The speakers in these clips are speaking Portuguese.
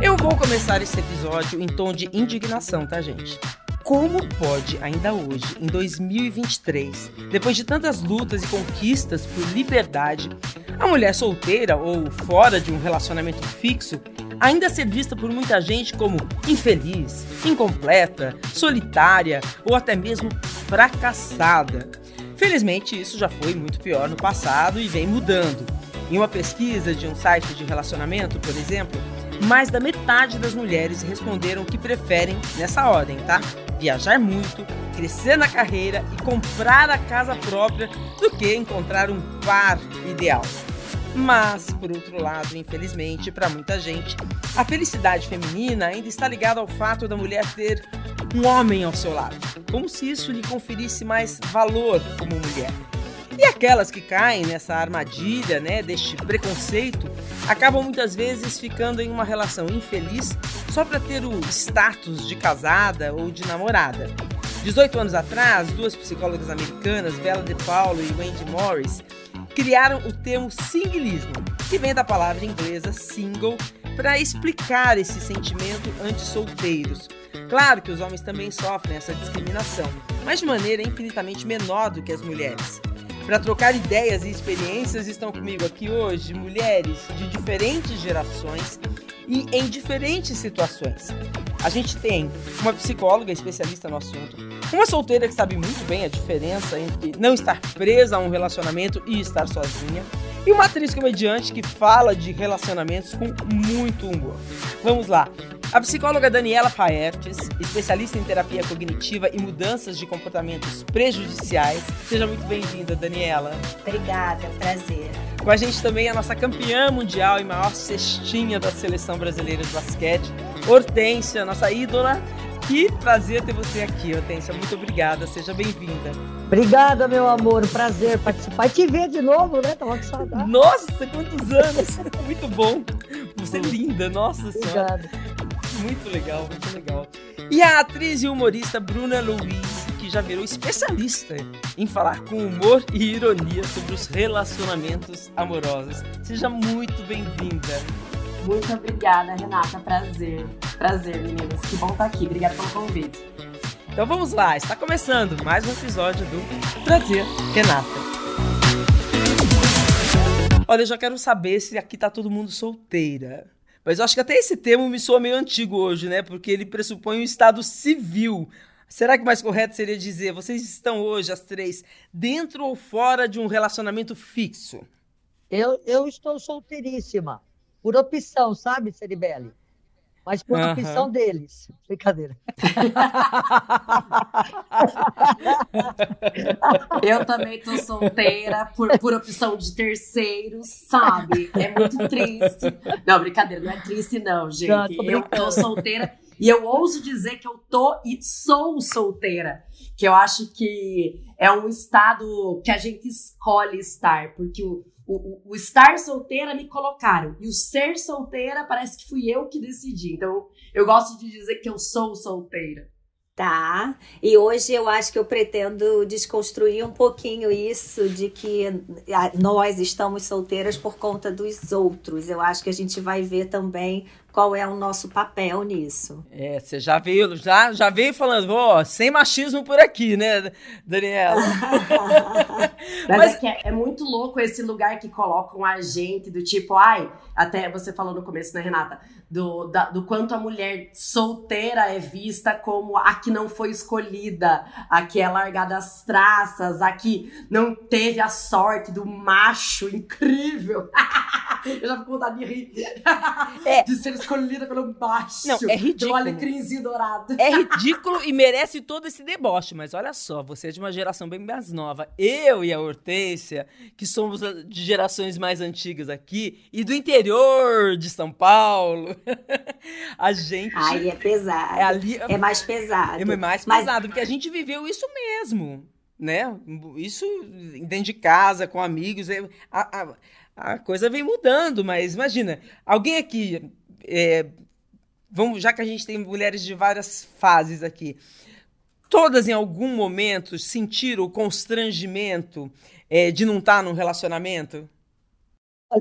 Eu vou começar esse episódio em tom de indignação, tá, gente? Como pode, ainda hoje, em 2023, depois de tantas lutas e conquistas por liberdade, a mulher solteira ou fora de um relacionamento fixo ainda ser vista por muita gente como infeliz, incompleta, solitária ou até mesmo fracassada? Felizmente, isso já foi muito pior no passado e vem mudando. Em uma pesquisa de um site de relacionamento, por exemplo, mais da metade das mulheres responderam que preferem nessa ordem, tá? viajar muito, crescer na carreira e comprar a casa própria do que encontrar um par ideal. Mas, por outro lado, infelizmente, para muita gente, a felicidade feminina ainda está ligada ao fato da mulher ter um homem ao seu lado, como se isso lhe conferisse mais valor como mulher. E aquelas que caem nessa armadilha, né, deste preconceito, acabam muitas vezes ficando em uma relação infeliz só para ter o status de casada ou de namorada. 18 anos atrás, duas psicólogas americanas, Bella De Paulo e Wendy Morris, criaram o termo singlismo, que vem da palavra inglesa single, para explicar esse sentimento anti-solteiros. Claro que os homens também sofrem essa discriminação, mas de maneira infinitamente menor do que as mulheres. Para trocar ideias e experiências estão comigo aqui hoje mulheres de diferentes gerações e em diferentes situações. A gente tem uma psicóloga especialista no assunto, uma solteira que sabe muito bem a diferença entre não estar presa a um relacionamento e estar sozinha, e uma atriz comediante que fala de relacionamentos com muito humor. Vamos lá. A psicóloga Daniela Faertes, especialista em terapia cognitiva e mudanças de comportamentos prejudiciais. Seja muito bem-vinda, Daniela. Obrigada, é um prazer. Com a gente também a nossa campeã mundial e maior cestinha da seleção brasileira de basquete, Hortência, nossa ídola. Que prazer ter você aqui, Hortência. Muito obrigada, seja bem-vinda. Obrigada, meu amor. Prazer participar e te ver de novo, né? Tava com saudade. Nossa, quantos anos! Muito bom. Você é linda, nossa Obrigada. senhora. Muito legal, muito legal. E a atriz e humorista Bruna Louise, que já virou especialista em falar com humor e ironia sobre os relacionamentos amorosos. Seja muito bem-vinda. Muito obrigada, Renata. Prazer. Prazer, meninas. Que bom estar aqui. Obrigada pelo convite. Então vamos lá, está começando mais um episódio do Prazer Renata. Olha, eu já quero saber se aqui tá todo mundo solteira. Mas eu acho que até esse termo me soa meio antigo hoje, né? Porque ele pressupõe um estado civil. Será que mais correto seria dizer, vocês estão hoje, as três, dentro ou fora de um relacionamento fixo? Eu, eu estou solteiríssima. Por opção, sabe, Ceribelli? Mas por Aham. opção deles. Brincadeira. Eu também tô solteira por, por opção de terceiros, sabe? É muito triste. Não, brincadeira, não é triste, não, gente. Não, tô eu tô solteira e eu ouso dizer que eu tô e sou solteira. Que eu acho que é um estado que a gente escolhe estar, porque o, o, o estar solteira me colocaram. E o ser solteira parece que fui eu que decidi. Então, eu gosto de dizer que eu sou solteira. Tá. E hoje eu acho que eu pretendo desconstruir um pouquinho isso de que ah, nós estamos solteiras por conta dos outros. Eu acho que a gente vai ver também qual é o nosso papel nisso. É, você já veio, já, já veio falando, ó, sem machismo por aqui, né, Daniela? Mas, Mas- é que é, é muito louco esse lugar que colocam a gente do tipo, ai, até você falou no começo, né, Renata? Do, da- do quanto a mulher solteira é vista como a que não foi escolhida, a que é largada às traças, a que não teve a sorte do macho incrível. Eu já fico com vontade de rir. É. De ser escolhida pelo macho. Não, é ridículo. Alecrimzinho dourado. É ridículo e merece todo esse deboche, mas olha só, você é de uma geração bem mais nova. Eu e a Hortência, que somos de gerações mais antigas aqui e do interior de São Paulo, a gente Aí é pesado. é ali É mais pesado. é mais Mas- pesado, porque a gente viveu isso mesmo, né? Isso dentro de casa, com amigos, é- a, a, a coisa vem mudando, mas imagina, alguém aqui, é, vamos, já que a gente tem mulheres de várias fases aqui, todas em algum momento sentiram o constrangimento é, de não estar num relacionamento?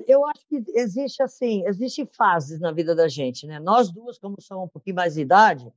Eu acho que existe assim, existe fases na vida da gente, né? Nós duas, como somos um pouquinho mais de idade,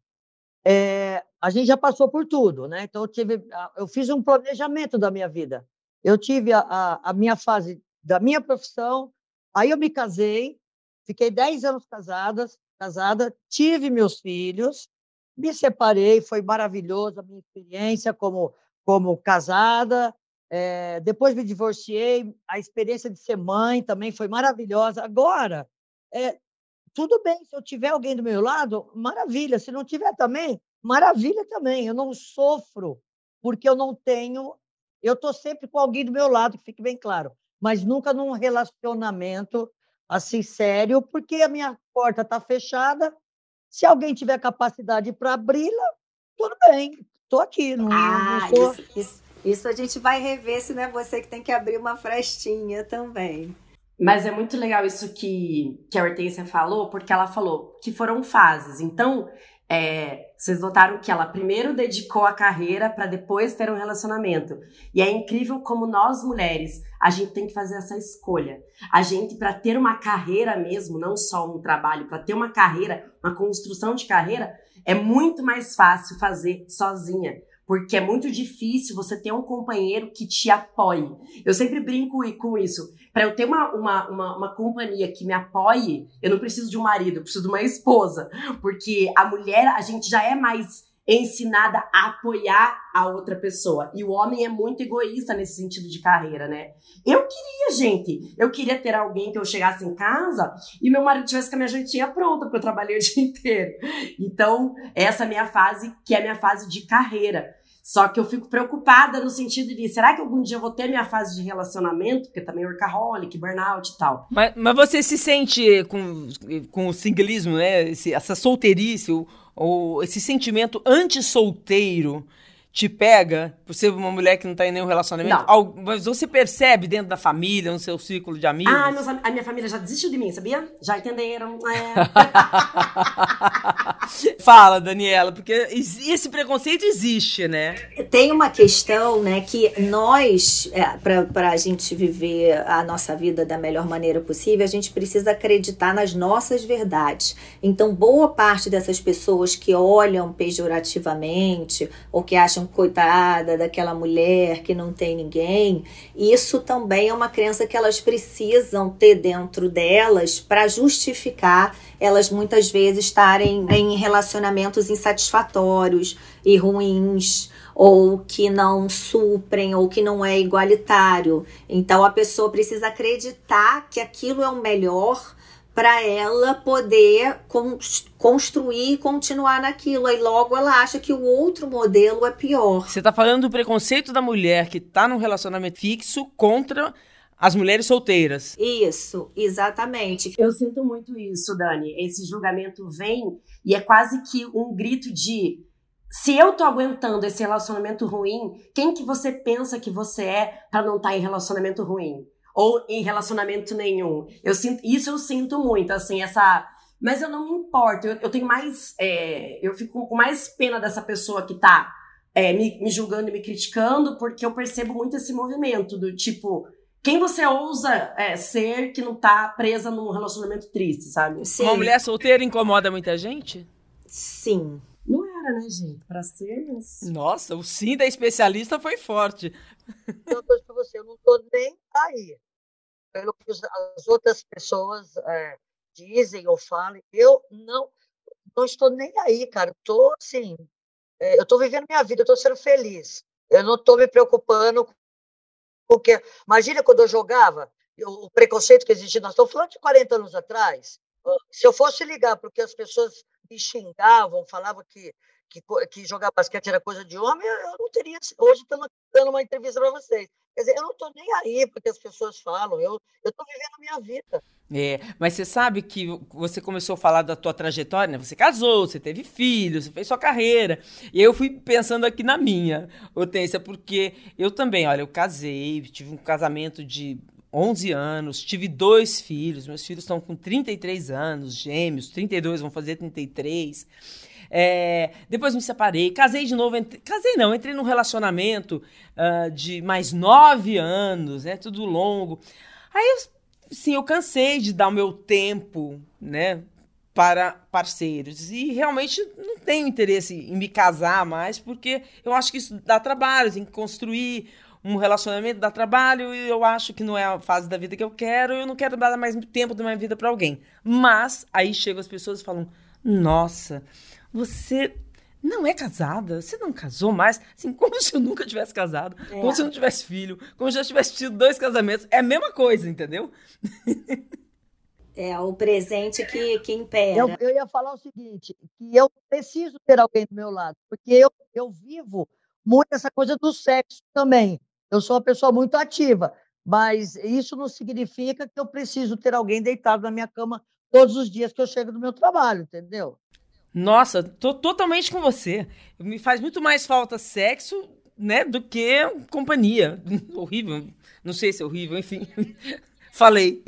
é, a gente já passou por tudo, né? Então eu tive, eu fiz um planejamento da minha vida. Eu tive a, a, a minha fase da minha profissão, aí eu me casei, fiquei 10 anos casada, casada, tive meus filhos, me separei, foi maravilhoso a minha experiência como como casada, é, depois me divorciei, a experiência de ser mãe também foi maravilhosa. Agora, é, tudo bem, se eu tiver alguém do meu lado, maravilha. Se não tiver também, maravilha também. Eu não sofro porque eu não tenho. Eu estou sempre com alguém do meu lado, que fique bem claro, mas nunca num relacionamento assim sério, porque a minha porta está fechada. Se alguém tiver capacidade para abri-la, tudo bem, estou aqui. Não, ah, não sou... isso, isso isso a gente vai rever se não é você que tem que abrir uma frestinha também. Mas é muito legal isso que, que a Hortência falou, porque ela falou que foram fases. Então, é, vocês notaram que ela primeiro dedicou a carreira para depois ter um relacionamento. E é incrível como nós mulheres, a gente tem que fazer essa escolha. A gente, para ter uma carreira mesmo, não só um trabalho, para ter uma carreira, uma construção de carreira, é muito mais fácil fazer sozinha porque é muito difícil você ter um companheiro que te apoie. Eu sempre brinco com isso. Para eu ter uma, uma, uma, uma, companhia que me apoie, eu não preciso de um marido, eu preciso de uma esposa. Porque a mulher, a gente já é mais ensinada a apoiar a outra pessoa. E o homem é muito egoísta nesse sentido de carreira, né? Eu queria, gente, eu queria ter alguém que eu chegasse em casa e meu marido tivesse com a minha jantinha pronta, porque eu trabalhei o dia inteiro. Então, essa é a minha fase, que é a minha fase de carreira. Só que eu fico preocupada no sentido de, será que algum dia eu vou ter minha fase de relacionamento? Porque também workaholic, burnout e tal. Mas, mas você se sente com, com o singlismo, né? Esse, essa solteirice, ou, ou esse sentimento anti-solteiro te pega por ser uma mulher que não está em nenhum relacionamento? Não. Mas você percebe dentro da família, no seu círculo de amigos? Ah, meus, a minha família já desistiu de mim, sabia? Já entenderam. É. Fala, Daniela, porque esse preconceito existe, né? Tem uma questão, né, que nós, é, para a gente viver a nossa vida da melhor maneira possível, a gente precisa acreditar nas nossas verdades. Então, boa parte dessas pessoas que olham pejorativamente ou que acham acham coitada daquela mulher que não tem ninguém. Isso também é uma crença que elas precisam ter dentro delas para justificar elas muitas vezes estarem em relacionamentos insatisfatórios e ruins ou que não suprem ou que não é igualitário. Então a pessoa precisa acreditar que aquilo é o melhor para ela poder construir e continuar naquilo. Aí logo ela acha que o outro modelo é pior. Você está falando do preconceito da mulher que está num relacionamento fixo contra as mulheres solteiras. Isso, exatamente. Eu sinto muito isso, Dani. Esse julgamento vem e é quase que um grito de se eu tô aguentando esse relacionamento ruim, quem que você pensa que você é para não estar tá em relacionamento ruim? Ou em relacionamento nenhum. Eu sinto, isso eu sinto muito, assim, essa. Mas eu não me importo. Eu, eu tenho mais. É, eu fico com mais pena dessa pessoa que tá é, me, me julgando e me criticando, porque eu percebo muito esse movimento do tipo. Quem você ousa é, ser que não tá presa num relacionamento triste, sabe? Sim. Uma mulher solteira incomoda muita gente? Sim. Não era, né, gente? Pra ser. Mas... Nossa, o sim da especialista foi forte. Uma coisa pra você, eu não tô nem aí. Pelo que as outras pessoas é, dizem ou falam, eu não, não estou nem aí, cara. Estou assim, é, eu estou vivendo minha vida, estou sendo feliz. Eu não estou me preocupando porque imagina quando eu jogava, o preconceito que existia, nós estamos falando de 40 anos atrás. Se eu fosse ligar porque as pessoas me xingavam, falavam que que, que jogar basquete era coisa de homem, eu não teria. Hoje estamos dando uma entrevista para vocês. Quer dizer, eu não estou nem aí porque as pessoas falam, eu estou vivendo a minha vida. É, mas você sabe que você começou a falar da tua trajetória, né? Você casou, você teve filhos, você fez sua carreira. E eu fui pensando aqui na minha, Hortência, porque eu também, olha, eu casei, tive um casamento de 11 anos, tive dois filhos, meus filhos estão com 33 anos, gêmeos, 32, vão fazer 33. É, depois me separei, casei de novo. Entre, casei não, entrei num relacionamento uh, de mais nove anos, né? Tudo longo. Aí, sim, eu cansei de dar o meu tempo, né? Para parceiros. E realmente não tenho interesse em me casar mais, porque eu acho que isso dá trabalho, tem que construir um relacionamento dá trabalho e eu acho que não é a fase da vida que eu quero, eu não quero dar mais tempo da minha vida para alguém. Mas aí chegam as pessoas e falam: "Nossa, você não é casada, você não casou mais, assim, como se eu nunca tivesse casado, é. como se eu não tivesse filho, como se eu já tivesse tido dois casamentos. É a mesma coisa, entendeu? É o presente que, que impera. Eu, eu ia falar o seguinte, que eu preciso ter alguém do meu lado, porque eu, eu vivo muito essa coisa do sexo também. Eu sou uma pessoa muito ativa, mas isso não significa que eu preciso ter alguém deitado na minha cama todos os dias que eu chego do meu trabalho, entendeu? Nossa, tô totalmente com você. Me faz muito mais falta sexo, né, do que companhia. horrível. Não sei se é horrível, enfim. Falei.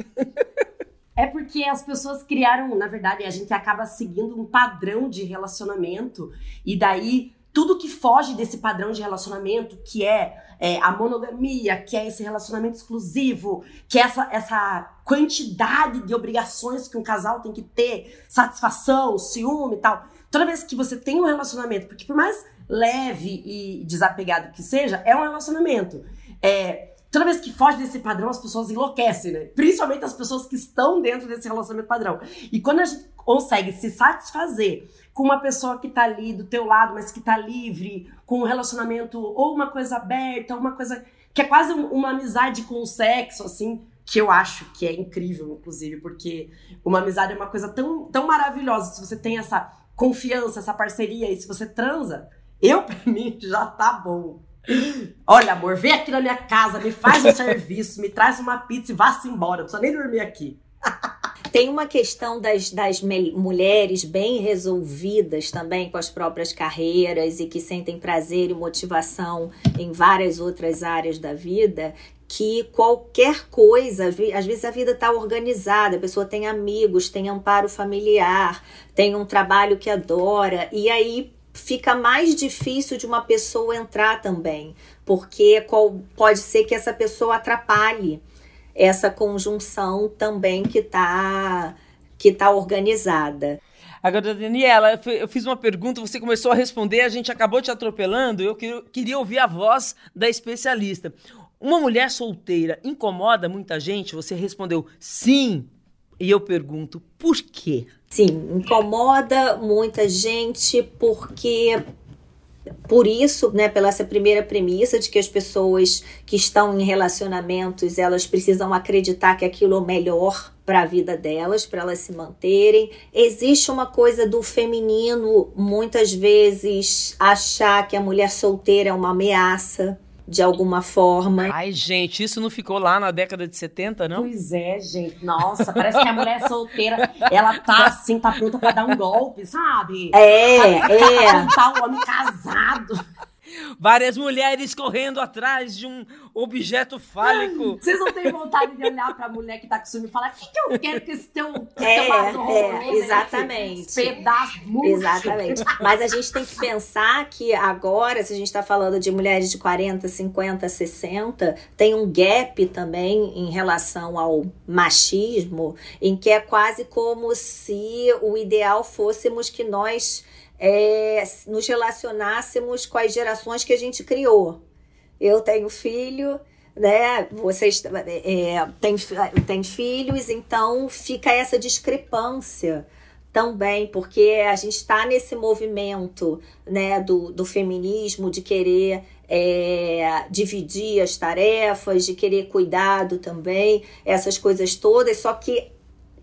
É porque as pessoas criaram, na verdade, a gente acaba seguindo um padrão de relacionamento e daí tudo que foge desse padrão de relacionamento, que é, é, a monogamia, que é esse relacionamento exclusivo, que é essa, essa quantidade de obrigações que um casal tem que ter, satisfação, ciúme e tal. Toda vez que você tem um relacionamento, porque por mais leve e desapegado que seja, é um relacionamento. É, toda vez que foge desse padrão, as pessoas enlouquecem, né? Principalmente as pessoas que estão dentro desse relacionamento padrão. E quando a gente consegue se satisfazer com uma pessoa que tá ali do teu lado, mas que tá livre, com um relacionamento ou uma coisa aberta, uma coisa que é quase uma amizade com o sexo, assim, que eu acho que é incrível, inclusive, porque uma amizade é uma coisa tão, tão maravilhosa. Se você tem essa confiança, essa parceria, e se você transa, eu, pra mim, já tá bom. Olha, amor, vem aqui na minha casa, me faz um serviço, me traz uma pizza e vá-se embora. Não precisa nem dormir aqui. Tem uma questão das, das mulheres bem resolvidas também com as próprias carreiras e que sentem prazer e motivação em várias outras áreas da vida, que qualquer coisa, às vezes a vida está organizada, a pessoa tem amigos, tem amparo familiar, tem um trabalho que adora, e aí fica mais difícil de uma pessoa entrar também, porque pode ser que essa pessoa atrapalhe essa conjunção também que está que tá organizada. Agora, Daniela, eu fiz uma pergunta, você começou a responder, a gente acabou te atropelando, eu queria ouvir a voz da especialista. Uma mulher solteira incomoda muita gente? Você respondeu sim. E eu pergunto, por quê? Sim, incomoda muita gente porque por isso, né, pela essa primeira premissa de que as pessoas que estão em relacionamentos, elas precisam acreditar que aquilo é o melhor para a vida delas, para elas se manterem. Existe uma coisa do feminino, muitas vezes achar que a mulher solteira é uma ameaça, de alguma forma. Ai, gente, isso não ficou lá na década de 70, não? Pois é, gente. Nossa, parece que a mulher solteira, ela tá assim, tá pronta pra dar um golpe, sabe? É, pra, é. Pra o homem casado. Várias mulheres correndo atrás de um objeto fálico. Vocês não têm vontade de olhar pra mulher que tá com ciúme e falar: o que, que eu quero que esse teu, que é, teu é, exatamente. Esse pedaço murcho. Exatamente. Mas a gente tem que pensar que agora, se a gente tá falando de mulheres de 40, 50, 60, tem um gap também em relação ao machismo, em que é quase como se o ideal fôssemos que nós é, nos relacionássemos com as gerações que a gente criou. Eu tenho filho, né? Vocês é, têm, têm filhos, então fica essa discrepância também, porque a gente está nesse movimento né, do, do feminismo, de querer é, dividir as tarefas, de querer cuidado também, essas coisas todas, só que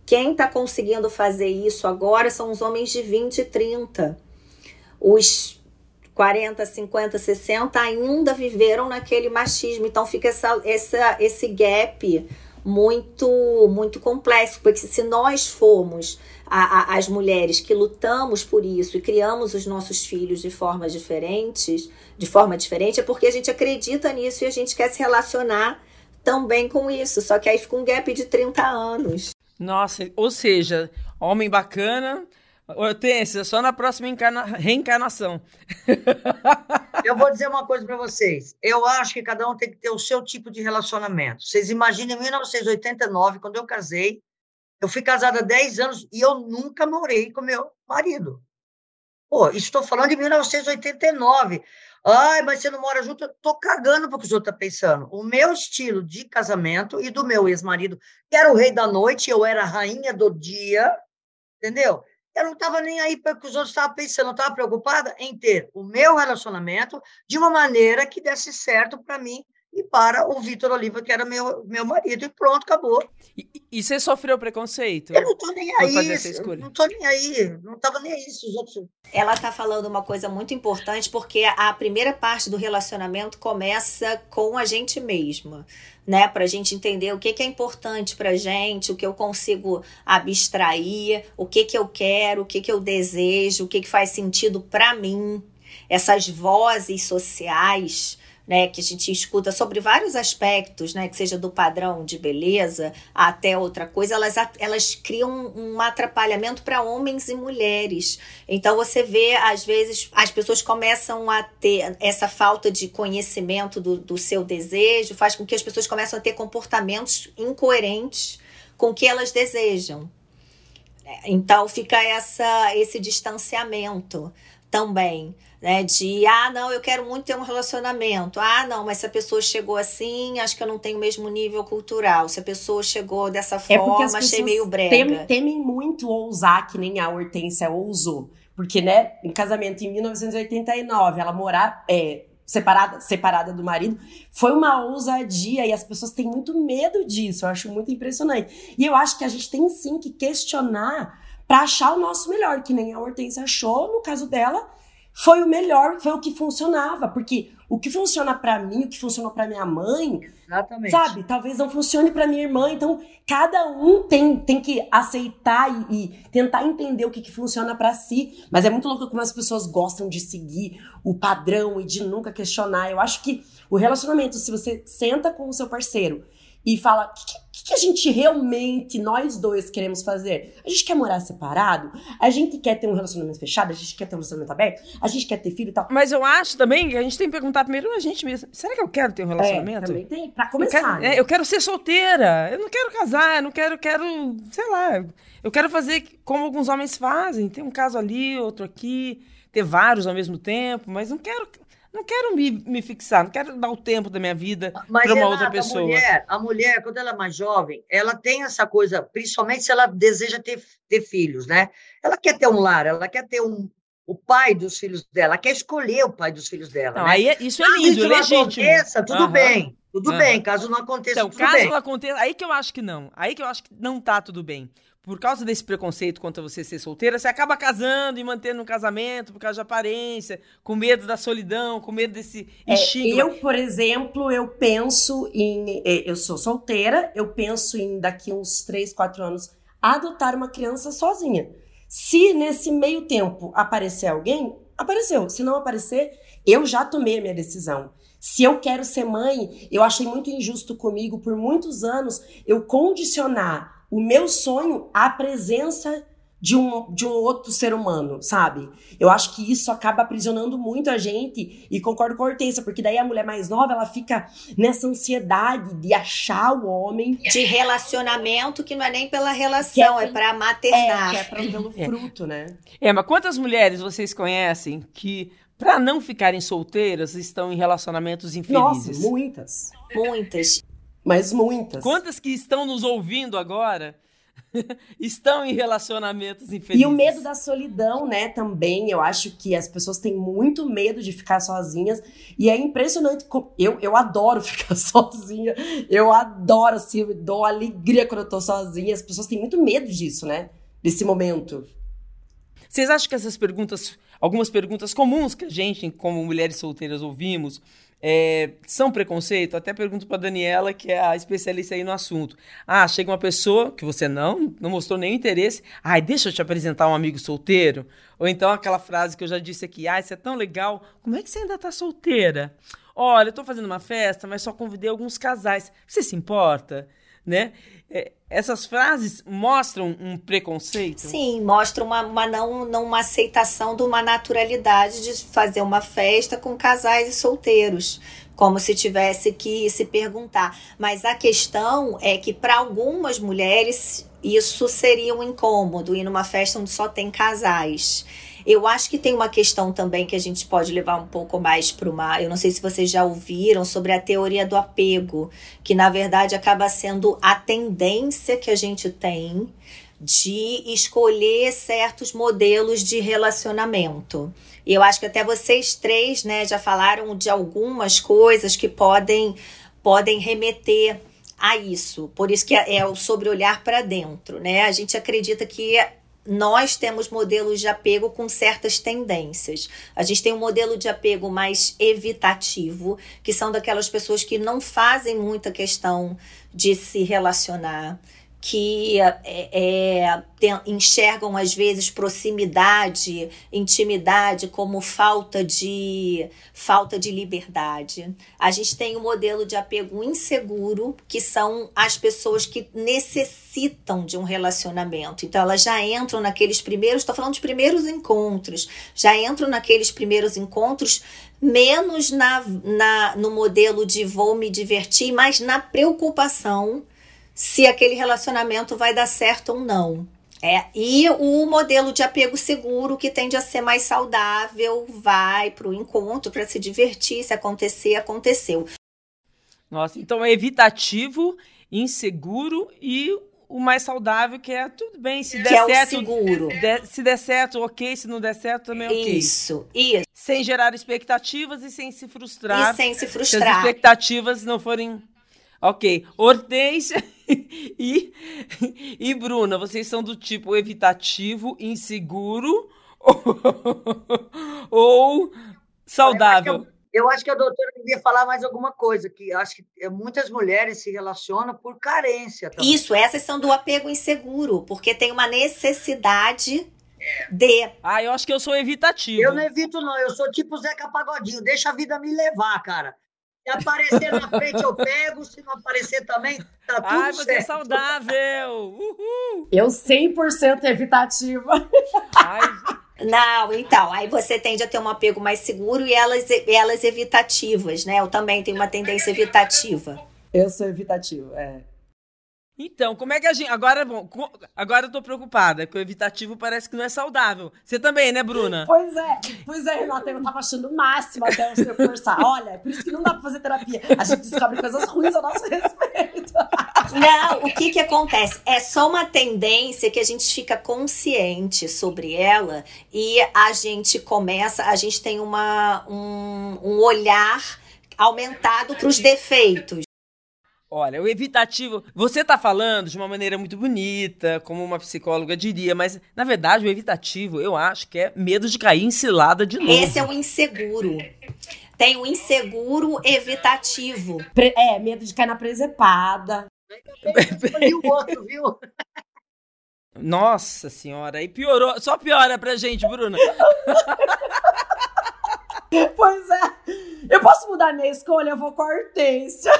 quem está conseguindo fazer isso agora são os homens de 20 e 30 os 40, 50, 60 ainda viveram naquele machismo. Então fica essa, essa, esse gap muito muito complexo, porque se nós formos a, a, as mulheres que lutamos por isso e criamos os nossos filhos de formas diferentes, de forma diferente, é porque a gente acredita nisso e a gente quer se relacionar também com isso. Só que aí fica um gap de 30 anos. Nossa, ou seja, homem bacana, Hortência, só na próxima encarna... reencarnação. Eu vou dizer uma coisa para vocês. Eu acho que cada um tem que ter o seu tipo de relacionamento. Vocês imaginem, em 1989, quando eu casei, eu fui casada há 10 anos e eu nunca morei com meu marido. Pô, estou falando de 1989. Ai, mas você não mora junto? Eu tô cagando porque os outros estão tá pensando. O meu estilo de casamento e do meu ex-marido, que era o rei da noite, eu era a rainha do dia, entendeu? Eu não estava nem aí para o que os outros estavam pensando, eu estava preocupada em ter o meu relacionamento de uma maneira que desse certo para mim e para o Vitor Oliva, que era meu, meu marido, e pronto, acabou. E, e você sofreu preconceito? Eu não tô nem aí. Não tô nem aí. Não tava nem aí os outros. Ela tá falando uma coisa muito importante, porque a primeira parte do relacionamento começa com a gente mesma. Né, para a gente entender o que, que é importante para gente, o que eu consigo abstrair, o que, que eu quero, o que, que eu desejo, o que, que faz sentido para mim. Essas vozes sociais né, que a gente escuta sobre vários aspectos, né, que seja do padrão de beleza até outra coisa, elas, elas criam um atrapalhamento para homens e mulheres. Então você vê, às vezes, as pessoas começam a ter essa falta de conhecimento do, do seu desejo, faz com que as pessoas começem a ter comportamentos incoerentes com o que elas desejam. Então fica essa, esse distanciamento também né? De ah, não, eu quero muito ter um relacionamento. Ah, não, mas se a pessoa chegou assim, acho que eu não tenho o mesmo nível cultural. Se a pessoa chegou dessa é forma, achei meio brega. Temem, temem muito ousar, que nem a Hortência ousou. Porque, né, em casamento em 1989, ela morar é, separada, separada do marido, foi uma ousadia e as pessoas têm muito medo disso. Eu acho muito impressionante. E eu acho que a gente tem sim que questionar para achar o nosso melhor, que nem a Hortência achou, no caso dela, foi o melhor, foi o que funcionava, porque o que funciona para mim, o que funcionou para minha mãe, Exatamente. sabe, talvez não funcione para minha irmã. Então, cada um tem, tem que aceitar e, e tentar entender o que, que funciona para si. Mas é muito louco como as pessoas gostam de seguir o padrão e de nunca questionar. Eu acho que o relacionamento, se você senta com o seu parceiro e fala: o que, que, a gente realmente, nós dois, queremos fazer? A gente quer morar separado? A gente quer ter um relacionamento fechado? A gente quer ter um relacionamento aberto? A gente quer ter filho e tal? Mas eu acho também que a gente tem que perguntar primeiro a gente mesmo: será que eu quero ter um relacionamento? É, também tem, pra começar. Eu quero, né? é, eu quero ser solteira, eu não quero casar, eu não quero, quero, sei lá, eu quero fazer como alguns homens fazem: ter um caso ali, outro aqui, ter vários ao mesmo tempo, mas não quero não quero me, me fixar, não quero dar o tempo da minha vida para uma outra pessoa. A mulher, a mulher, quando ela é mais jovem, ela tem essa coisa, principalmente se ela deseja ter, ter filhos, né? Ela quer ter um lar, ela quer ter um, o pai dos filhos dela, ela quer escolher o pai dos filhos dela. Não, né? aí é, isso é lindo, isso legítimo. Aconteça, tudo uhum. bem, tudo uhum. bem. Caso não aconteça, então, tudo caso bem. não aconteça, aí que eu acho que não. Aí que eu acho que não tá tudo bem por causa desse preconceito contra você ser solteira, você acaba casando e mantendo um casamento por causa de aparência, com medo da solidão, com medo desse é, estigma. Eu, por exemplo, eu penso em. É, eu sou solteira, eu penso em daqui uns 3, 4 anos adotar uma criança sozinha. Se nesse meio tempo aparecer alguém, apareceu. Se não aparecer, eu já tomei a minha decisão. Se eu quero ser mãe, eu achei muito injusto comigo por muitos anos eu condicionar o meu sonho à presença de um, de um outro ser humano, sabe? Eu acho que isso acaba aprisionando muito a gente e concordo com a Hortência, porque daí a mulher mais nova, ela fica nessa ansiedade de achar o homem. De relacionamento que não é nem pela relação, é, é para maternar. É, que é pra, pelo é. fruto, né? É, mas quantas mulheres vocês conhecem que, para não ficarem solteiras, estão em relacionamentos infelizes? Nossa, muitas. Muitas mas muitas. Quantas que estão nos ouvindo agora estão em relacionamentos infelizes? E o medo da solidão, né, também. Eu acho que as pessoas têm muito medo de ficar sozinhas. E é impressionante. Eu, eu adoro ficar sozinha. Eu adoro, assim, eu dou alegria quando eu tô sozinha. As pessoas têm muito medo disso, né? Desse momento. Vocês acham que essas perguntas, algumas perguntas comuns que a gente, como mulheres solteiras, ouvimos, é, são preconceito? Até pergunto para Daniela, que é a especialista aí no assunto. Ah, chega uma pessoa que você não, não mostrou nenhum interesse. Ai, deixa eu te apresentar um amigo solteiro. Ou então aquela frase que eu já disse aqui. Ah, isso é tão legal. Como é que você ainda está solteira? Olha, eu estou fazendo uma festa, mas só convidei alguns casais. Você se importa? Né? É, essas frases mostram um preconceito? Sim, mostram uma, uma não, não uma aceitação de uma naturalidade de fazer uma festa com casais e solteiros como se tivesse que se perguntar. Mas a questão é que para algumas mulheres isso seria um incômodo ir numa festa onde só tem casais. Eu acho que tem uma questão também que a gente pode levar um pouco mais para uma. Eu não sei se vocês já ouviram sobre a teoria do apego, que na verdade acaba sendo a tendência que a gente tem de escolher certos modelos de relacionamento. E eu acho que até vocês três, né, já falaram de algumas coisas que podem podem remeter a isso. Por isso que é, é o sobre olhar para dentro, né? A gente acredita que nós temos modelos de apego com certas tendências. A gente tem um modelo de apego mais evitativo, que são daquelas pessoas que não fazem muita questão de se relacionar que é, é, tem, enxergam às vezes proximidade, intimidade como falta de falta de liberdade. A gente tem o um modelo de apego inseguro, que são as pessoas que necessitam de um relacionamento. Então elas já entram naqueles primeiros, estou falando de primeiros encontros, já entram naqueles primeiros encontros menos na, na no modelo de vou me divertir, mas na preocupação se aquele relacionamento vai dar certo ou não. É, e o modelo de apego seguro, que tende a ser mais saudável, vai para o encontro para se divertir, se acontecer, aconteceu. Nossa, então é evitativo, inseguro e o mais saudável, que é tudo bem, se der que certo. É o seguro. De, se der certo, ok, se não der certo, também ok. Isso, isso. Sem gerar expectativas e sem se frustrar. E sem se frustrar. Se as expectativas não forem. Ok. Hortência. e, e Bruna, vocês são do tipo evitativo, inseguro ou, ou saudável? Eu acho que a doutora devia falar mais alguma coisa, que acho que é, muitas mulheres se relacionam por carência. Também. Isso, essas são do apego inseguro, porque tem uma necessidade de. Ah, eu acho que eu sou evitativo. Eu não evito, não. Eu sou tipo Zeca Pagodinho. Deixa a vida me levar, cara. Se aparecer na frente, eu pego. Se não aparecer também, tá tudo Ai, você é certo. é saudável! Uhul. Eu 100% evitativa. Ai. Não, então, aí você tende a ter um apego mais seguro e elas, elas evitativas, né? Eu também tenho uma tendência evitativa. Eu sou evitativo, é. Então, como é que a gente. Agora, bom, agora eu tô preocupada, que o evitativo parece que não é saudável. Você também, né, Bruna? Pois é, pois é, Renata, eu tava achando o máximo até o seu conversar. Olha, é por isso que não dá pra fazer terapia. A gente descobre coisas ruins a nosso respeito. Não, o que que acontece? É só uma tendência que a gente fica consciente sobre ela e a gente começa, a gente tem uma, um, um olhar aumentado para os defeitos. Olha, o evitativo, você tá falando de uma maneira muito bonita, como uma psicóloga diria, mas na verdade o evitativo, eu acho que é medo de cair em cilada de novo. Esse é o inseguro. Tem o inseguro evitativo. É, medo de cair na presepada. E o outro, viu? Nossa senhora, aí piorou, só piora pra gente, Bruna. pois é. Eu posso mudar minha escolha? Eu vou com a Hortência.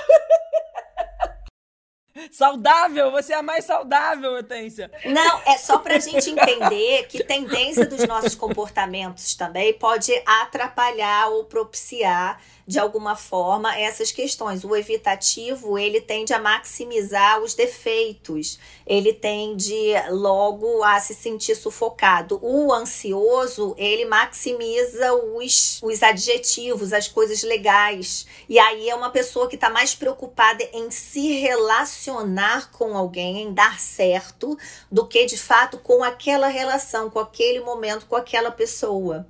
Saudável, você é a mais saudável, Hortência. Não, é só pra gente entender que tendência dos nossos comportamentos também pode atrapalhar ou propiciar de alguma forma essas questões. O evitativo, ele tende a maximizar os defeitos, ele tende logo a se sentir sufocado. O ansioso, ele maximiza os, os adjetivos, as coisas legais. E aí é uma pessoa que está mais preocupada em se relacionar com alguém, em dar certo, do que de fato com aquela relação, com aquele momento, com aquela pessoa.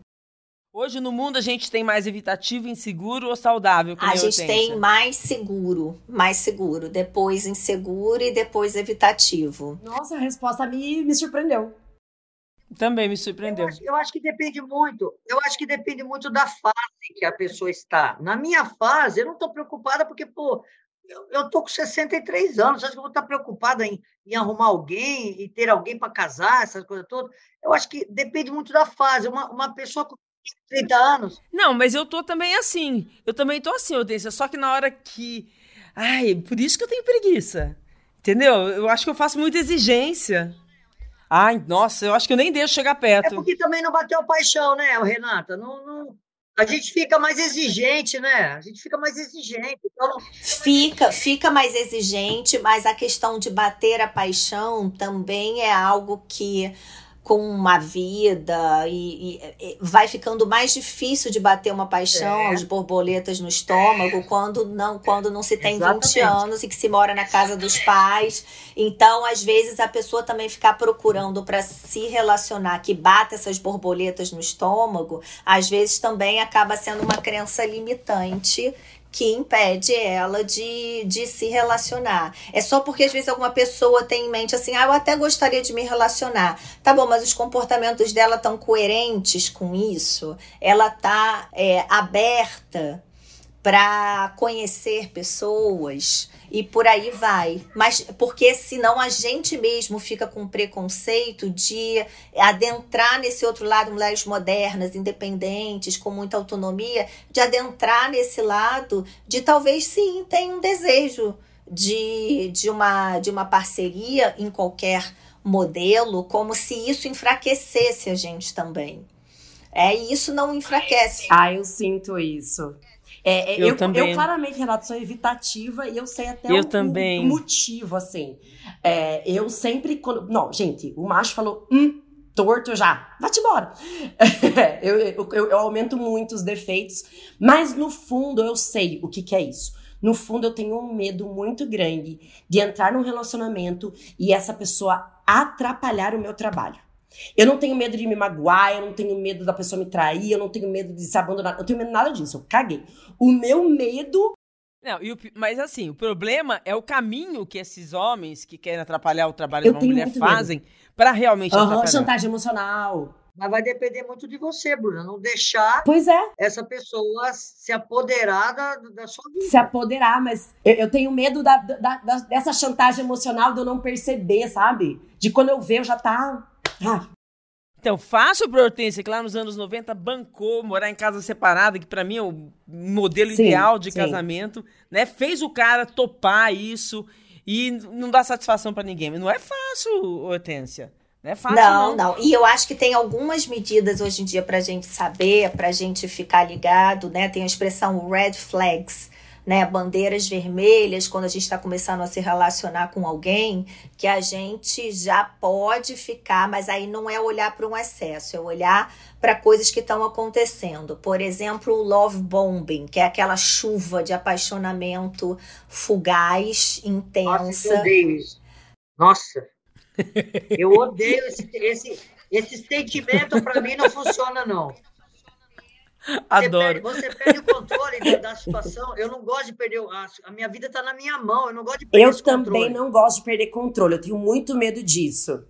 Hoje no mundo a gente tem mais evitativo, inseguro ou saudável? A gente tem mais seguro, mais seguro, depois inseguro e depois evitativo. Nossa, a resposta me, me surpreendeu. Também me surpreendeu. Eu acho, eu acho, que depende muito. Eu acho que depende muito da fase que a pessoa está. Na minha fase, eu não estou preocupada porque, pô, eu estou com 63 anos. Acho que eu vou estar preocupada em, em arrumar alguém e ter alguém para casar, essas coisas todas. Eu acho que depende muito da fase. Uma, uma pessoa com 30 anos. Não, mas eu tô também assim. Eu também tô assim, Odência. Só que na hora que. Ai, por isso que eu tenho preguiça. Entendeu? Eu acho que eu faço muita exigência. Ai, nossa, eu acho que eu nem deixo chegar perto. É porque também não bateu paixão, né, Renata? Não, não, a gente fica mais exigente, né? A gente fica mais exigente. Então... Fica, fica mais exigente, mas a questão de bater a paixão também é algo que com uma vida e, e, e, vai ficando mais difícil de bater uma paixão, é. as borboletas no estômago, quando não quando não se tem Exatamente. 20 anos e que se mora na casa dos pais. Então, às vezes, a pessoa também ficar procurando para se relacionar, que bata essas borboletas no estômago, às vezes também acaba sendo uma crença limitante que impede ela de, de se relacionar. É só porque às vezes alguma pessoa tem em mente assim, ah, eu até gostaria de me relacionar. Tá bom, mas os comportamentos dela estão coerentes com isso? Ela tá é, aberta para conhecer pessoas e por aí vai. Mas porque senão a gente mesmo fica com preconceito de adentrar nesse outro lado, mulheres modernas, independentes, com muita autonomia, de adentrar nesse lado de talvez sim tem um desejo de, de, uma, de uma parceria em qualquer modelo, como se isso enfraquecesse a gente também. É, isso não enfraquece. Ah, eu sinto isso. É, é, eu, eu, também. eu claramente, Renato, sou evitativa e eu sei até eu o, também. o motivo, assim. É, eu sempre, quando. Não, gente, o macho falou, hum, torto já, vai-te embora. eu, eu, eu, eu, aumento muito os defeitos, mas no fundo eu sei o que, que é isso. No fundo, eu tenho um medo muito grande de entrar num relacionamento e essa pessoa atrapalhar o meu trabalho. Eu não tenho medo de me magoar, eu não tenho medo da pessoa me trair, eu não tenho medo de se abandonar, eu tenho medo de nada disso, eu caguei. O meu medo. Não, o, mas assim, o problema é o caminho que esses homens que querem atrapalhar o trabalho eu de uma mulher fazem para realmente uhum, atrapalhar. chantagem emocional. Mas vai depender muito de você, Bruna. Não deixar pois é. essa pessoa se apoderar da, da sua vida. Se apoderar, mas eu, eu tenho medo da, da, da, dessa chantagem emocional de eu não perceber, sabe? De quando eu ver, eu já tá então, fácil para Hortência, que lá nos anos 90 bancou morar em casa separada, que para mim é o modelo sim, ideal de sim. casamento, né? Fez o cara topar isso e não dá satisfação para ninguém. Não é fácil, Hortência. Não é fácil, não, não, não. E eu acho que tem algumas medidas hoje em dia pra gente saber, pra gente ficar ligado, né? Tem a expressão red flags, né, bandeiras vermelhas quando a gente está começando a se relacionar com alguém, que a gente já pode ficar, mas aí não é olhar para um excesso, é olhar para coisas que estão acontecendo. Por exemplo, o love bombing, que é aquela chuva de apaixonamento fugaz, intensa. Nossa, eu odeio isso. Nossa, eu odeio esse, esse, esse sentimento, para mim não funciona, não. Adoro. Você perde, você perde o controle da, situação. Eu não gosto de perder. A, a minha vida está na minha mão. Eu não gosto de perder Eu também controle. não gosto de perder controle. Eu tenho muito medo disso.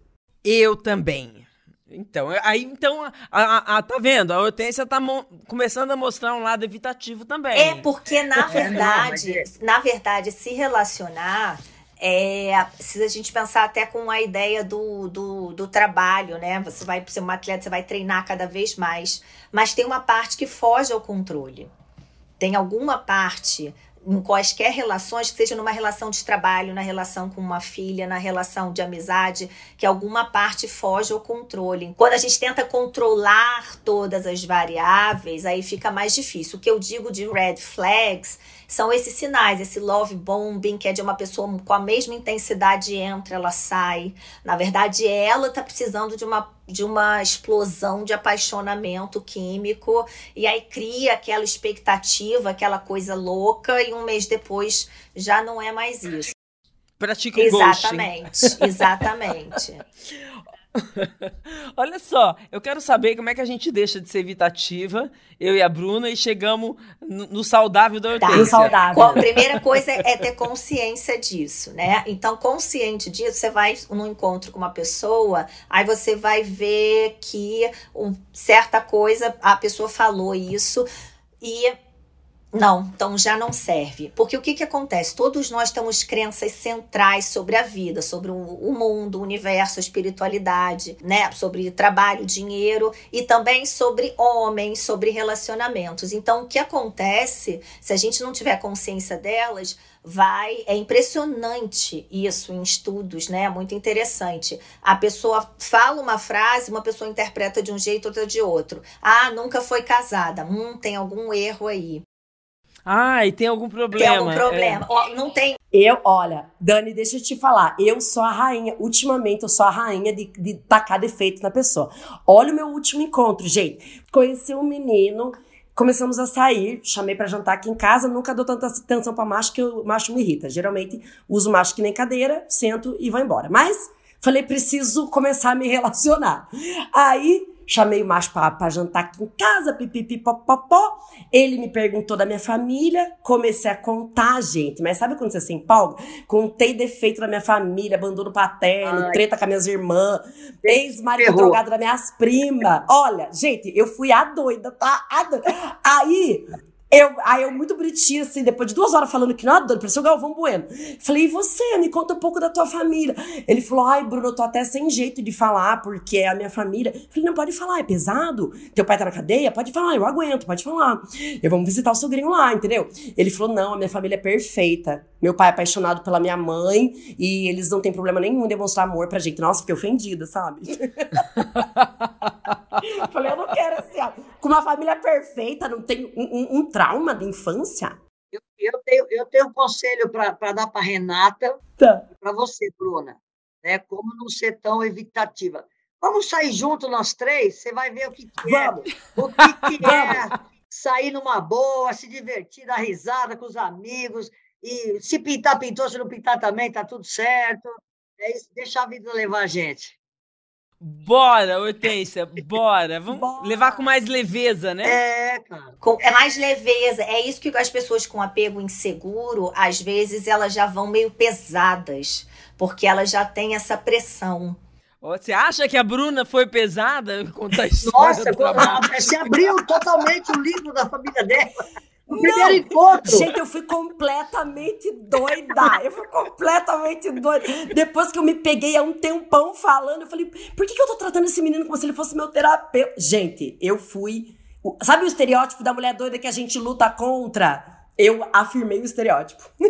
Eu também. Então, aí, então, a, a, a, tá vendo? A Hortência tá começando a mostrar um lado evitativo também. É, porque, na verdade, é, não, é... na verdade, se relacionar é, se a gente pensar até com a ideia do, do, do, trabalho, né? Você vai ser uma atleta, você vai treinar cada vez mais, mas tem uma parte que foge ao controle. Tem alguma parte em quaisquer relações, que seja numa relação de trabalho, na relação com uma filha, na relação de amizade, que alguma parte foge ao controle. Quando a gente tenta controlar todas as variáveis, aí fica mais difícil. O que eu digo de red flags são esses sinais, esse love bombing, que é de uma pessoa com a mesma intensidade entra, ela sai. Na verdade, ela tá precisando de uma, de uma explosão de apaixonamento químico e aí cria aquela expectativa, aquela coisa louca e um mês depois já não é mais isso. Pratica o Exatamente, exatamente. Olha só, eu quero saber como é que a gente deixa de ser evitativa, eu e a Bruna, e chegamos no, no saudável da Hortência. Tá, saudável. A primeira coisa é ter consciência disso, né? Então, consciente disso, você vai num encontro com uma pessoa, aí você vai ver que um, certa coisa, a pessoa falou isso, e Não, então já não serve. Porque o que, que acontece? Todos nós temos crenças centrais sobre a vida, sobre o mundo, o universo, a espiritualidade, né? Sobre trabalho, dinheiro e também sobre homens, sobre relacionamentos. Então, o que acontece, se a gente não tiver consciência delas, vai. É impressionante isso em estudos, né? É muito interessante. A pessoa fala uma frase, uma pessoa interpreta de um jeito, outra de outro. Ah, nunca foi casada. Hum, tem algum erro aí. Ah, e tem algum problema. Tem algum problema. É. não tem. Eu, olha, Dani, deixa eu te falar. Eu sou a rainha. Ultimamente, eu sou a rainha de, de tacar defeito na pessoa. Olha o meu último encontro, gente. Conheci um menino Começamos a sair, chamei para jantar aqui em casa, nunca dou tanta atenção para macho que o macho me irrita. Geralmente uso macho que nem cadeira, sento e vou embora. Mas falei, preciso começar a me relacionar. Aí chamei o macho pra, jantar aqui em casa, pipipipopopó. Ele me perguntou da minha família, comecei a contar, gente. Mas sabe quando você se empolga? Contei defeito da minha família, abandono paterno, Ai. treta com as minhas irmãs, ex-marido drogado das minhas primas. Olha, gente, eu fui a doida, tá? A doida. Aí eu, aí eu, muito bonitinho, assim, depois de duas horas falando que não adoro, parecia o Galvão Bueno. Falei, e você? Me conta um pouco da tua família. Ele falou, ai, Bruno, eu tô até sem jeito de falar, porque é a minha família. Falei, não, pode falar, é pesado? Teu pai tá na cadeia? Pode falar, eu aguento, pode falar. Eu vamos visitar o sogrinho lá, entendeu? Ele falou, não, a minha família é perfeita. Meu pai é apaixonado pela minha mãe e eles não têm problema nenhum em demonstrar amor pra gente. Nossa, fiquei ofendida, sabe? Falei, eu não quero assim. Com uma família perfeita, não tem um, um, um trauma de infância. Eu, eu, tenho, eu tenho um conselho para dar para Renata tá. e para você, Bruna. Né? Como não ser tão evitativa. Vamos sair junto nós três? Você vai ver o que, que é. O que, que é sair numa boa, se divertir, dar risada com os amigos. E se pintar, pintou. Se não pintar também, tá tudo certo. É isso, deixa a vida levar a gente. Bora, Hortência, bora. Vamos bora. levar com mais leveza, né? É, cara. Com, é mais leveza. É isso que as pessoas com apego inseguro, às vezes, elas já vão meio pesadas, porque elas já têm essa pressão. Você acha que a Bruna foi pesada? Contar a história Nossa, você abriu totalmente o livro da família dela. O primeiro encontro. Gente, eu fui completamente doida. Eu fui completamente doida. Depois que eu me peguei há um tempão falando, eu falei, por que, que eu tô tratando esse menino como se ele fosse meu terapeuta? Gente, eu fui. Sabe o estereótipo da mulher doida que a gente luta contra? Eu afirmei o estereótipo.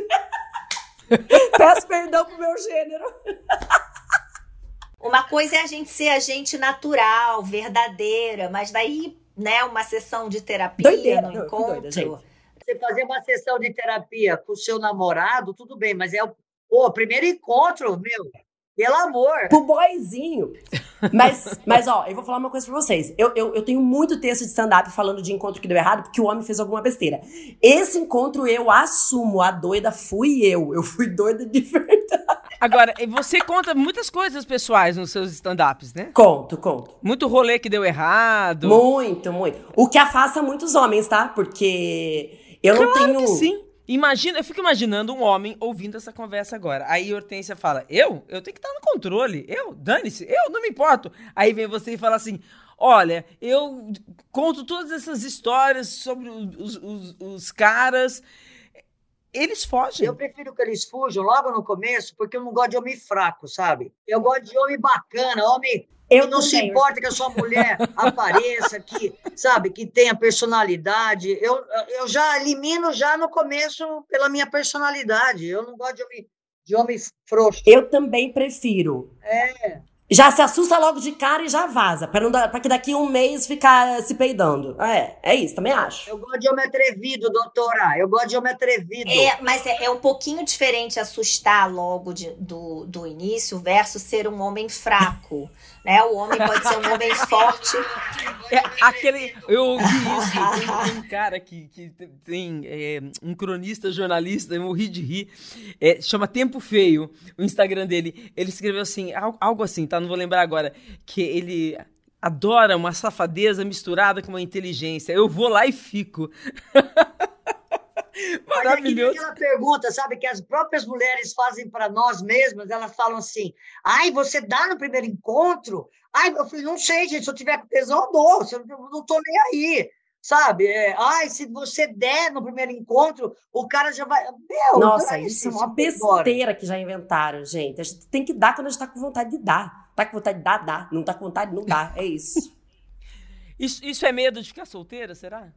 Peço perdão pro meu gênero. Uma coisa é a gente ser a gente natural, verdadeira, mas daí, né, uma sessão de terapia Doideira, no encontro. Doida, você fazer uma sessão de terapia com o seu namorado, tudo bem, mas é o, o primeiro encontro, meu. Pelo amor. Pro boyzinho. Mas, mas, ó, eu vou falar uma coisa pra vocês. Eu, eu, eu tenho muito texto de stand-up falando de encontro que deu errado porque o homem fez alguma besteira. Esse encontro eu assumo. A doida fui eu. Eu fui doida de verdade. Agora, você conta muitas coisas pessoais nos seus stand-ups, né? Conto, conto. Muito rolê que deu errado. Muito, muito. O que afasta muitos homens, tá? Porque eu claro não tenho. Que sim. Imagina, eu fico imaginando um homem ouvindo essa conversa agora. Aí Hortência fala: Eu? Eu tenho que estar no controle. Eu? Dane-se. Eu não me importo. Aí vem você e fala assim: Olha, eu conto todas essas histórias sobre os, os, os caras. Eles fogem. Eu prefiro que eles fujam logo no começo, porque eu não gosto de homem fraco, sabe? Eu gosto de homem bacana, homem eu não se importa que a sua mulher apareça, que, sabe, que tenha personalidade. Eu, eu já elimino já no começo pela minha personalidade. Eu não gosto de homem, de homem frouxo. Eu também prefiro. É já se assusta logo de cara e já vaza, para que daqui um mês ficar se peidando. É, é isso, também acho. Eu gosto de homem atrevido, doutora. Eu gosto de homem atrevido. É, mas é, é um pouquinho diferente assustar logo de, do, do início versus ser um homem fraco. né? O homem pode ser um homem forte. É, aquele, eu ouvi isso. Tem, um cara que, que tem é, um cronista, jornalista, eu morri de rir. É, chama Tempo Feio, o Instagram dele. Ele escreveu assim, algo assim, tá? Não vou lembrar agora. Que ele adora uma safadeza misturada com uma inteligência. Eu vou lá e fico. Maravilhoso. aquela pergunta, sabe, que as próprias mulheres fazem para nós mesmas, elas falam assim: ai, você dá no primeiro encontro? Ai, eu falei, não sei, gente, se eu tiver tesão, eu dou, eu não estou nem aí. sabe? É, Ai, se você der no primeiro encontro, o cara já vai. Meu, Nossa, isso é uma besteira que já inventaram, gente. A gente tem que dar quando a gente tá com vontade de dar. Tá com vontade de dar, dá. Não tá com vontade, não dá. É isso. isso, isso é medo de ficar solteira, será?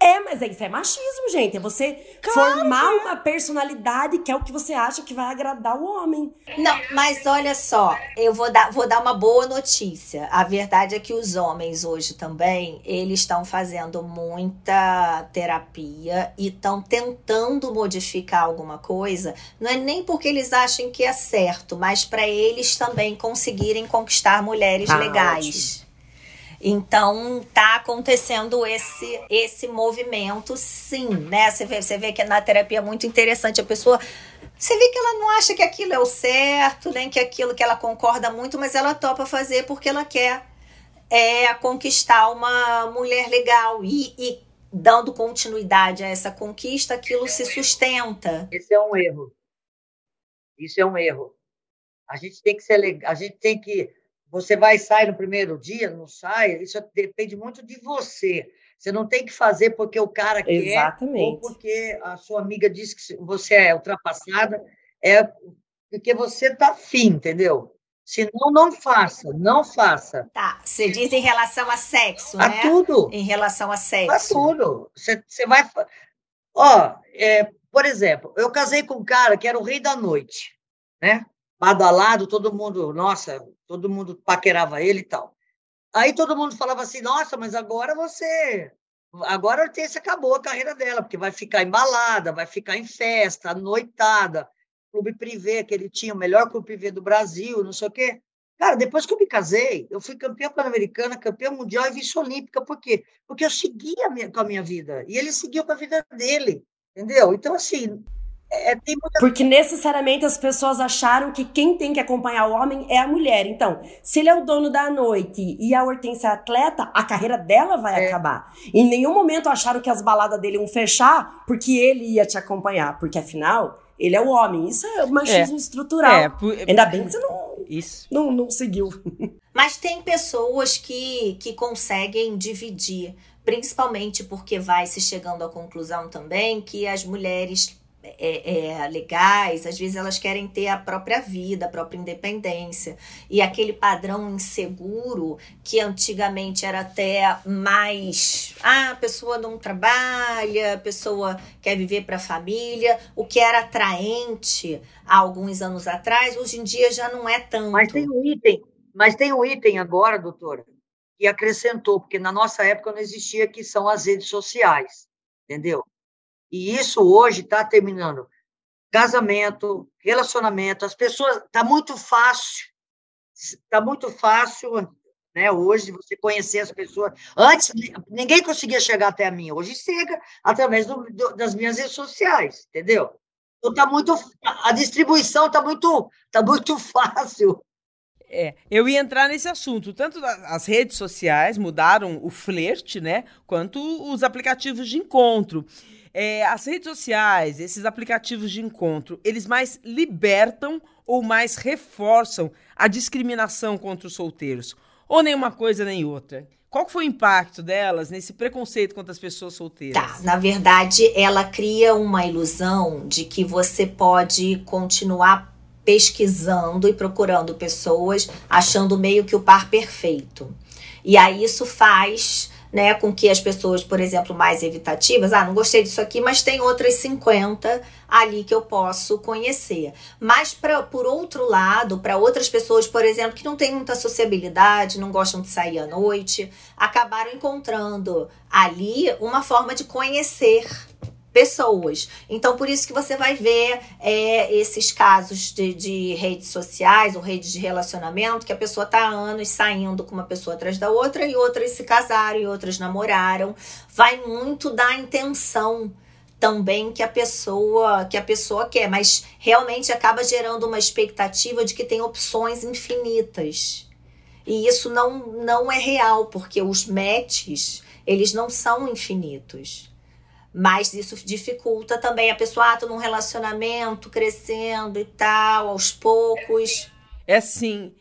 É, mas isso é machismo, gente. É você claro, formar é. uma personalidade que é o que você acha que vai agradar o homem. Não, mas olha só, eu vou dar, vou dar uma boa notícia. A verdade é que os homens hoje também, eles estão fazendo muita terapia e estão tentando modificar alguma coisa. Não é nem porque eles achem que é certo, mas para eles também conseguirem conquistar mulheres ah, legais. Ótimo. Então tá acontecendo esse esse movimento, sim, né? Você vê, você vê que na terapia é muito interessante a pessoa você vê que ela não acha que aquilo é o certo, nem que aquilo que ela concorda muito, mas ela topa fazer porque ela quer é, conquistar uma mulher legal e, e dando continuidade a essa conquista, aquilo se sustenta. Esse é um erro. Isso é um erro. A gente tem que ser a gente tem que você vai sair no primeiro dia, não sai, isso depende muito de você. Você não tem que fazer porque o cara Exatamente. quer ou porque a sua amiga diz que você é ultrapassada, é porque você está afim, entendeu? Se não, não faça, não faça. Tá, você diz em relação a sexo, a né? A tudo. Em relação a sexo. A tudo. Você, você vai... Ó, é, por exemplo, eu casei com um cara que era o rei da noite, né? Badalado, todo mundo, nossa, todo mundo paquerava ele e tal. Aí todo mundo falava assim, nossa, mas agora você. Agora a Hortência acabou a carreira dela, porque vai ficar embalada, vai ficar em festa, noitada, clube privê, que ele tinha o melhor clube privê do Brasil, não sei o quê. Cara, depois que eu me casei, eu fui campeã pan-americana, campeã mundial e vice-olímpica. Por quê? Porque eu seguia com a minha vida. E ele seguiu com a vida dele. Entendeu? Então, assim, é, muita... Porque necessariamente as pessoas acharam que quem tem que acompanhar o homem é a mulher. Então, se ele é o dono da noite e a Hortência é atleta, a carreira dela vai é. acabar. Em nenhum momento acharam que as baladas dele iam fechar porque ele ia te acompanhar. Porque afinal, ele é o homem. Isso é machismo é. estrutural. É, por... Ainda bem que você não, Isso. não, não seguiu. Mas tem pessoas que, que conseguem dividir principalmente porque vai se chegando à conclusão também que as mulheres é, é, legais, às vezes elas querem ter a própria vida, a própria independência. E aquele padrão inseguro que antigamente era até mais. Ah, a pessoa não trabalha, a pessoa quer viver para a família. O que era atraente há alguns anos atrás, hoje em dia já não é tanto. Mas tem um item, mas tem um item agora, doutora, que acrescentou, porque na nossa época não existia, que são as redes sociais, entendeu? E isso hoje está terminando. Casamento, relacionamento, as pessoas. Está muito fácil. Está muito fácil, né? Hoje, você conhecer as pessoas. Antes, ninguém conseguia chegar até a mim. Hoje chega através do, do, das minhas redes sociais, entendeu? Então, tá muito. A distribuição está muito, tá muito fácil. É, eu ia entrar nesse assunto. Tanto as redes sociais mudaram o flerte, né? Quanto os aplicativos de encontro. É, as redes sociais, esses aplicativos de encontro, eles mais libertam ou mais reforçam a discriminação contra os solteiros? Ou nenhuma coisa nem outra? Qual foi o impacto delas nesse preconceito contra as pessoas solteiras? Tá, na verdade, ela cria uma ilusão de que você pode continuar pesquisando e procurando pessoas, achando meio que o par perfeito. E aí isso faz né, com que as pessoas, por exemplo, mais evitativas, ah, não gostei disso aqui, mas tem outras 50 ali que eu posso conhecer. Mas pra, por outro lado, para outras pessoas, por exemplo, que não têm muita sociabilidade, não gostam de sair à noite, acabaram encontrando ali uma forma de conhecer pessoas. Então, por isso que você vai ver é, esses casos de, de, redes sociais ou redes de relacionamento, que a pessoa tá há anos saindo com uma pessoa atrás da outra, e outras se casaram, e outras namoraram. Vai muito da intenção também que a pessoa que a pessoa quer, mas realmente acaba gerando uma expectativa de que tem opções infinitas. E isso não, não é real, porque os matches, eles não são infinitos. Mas isso dificulta também a pessoa, ah, tô num relacionamento crescendo e tal, aos poucos. É assim,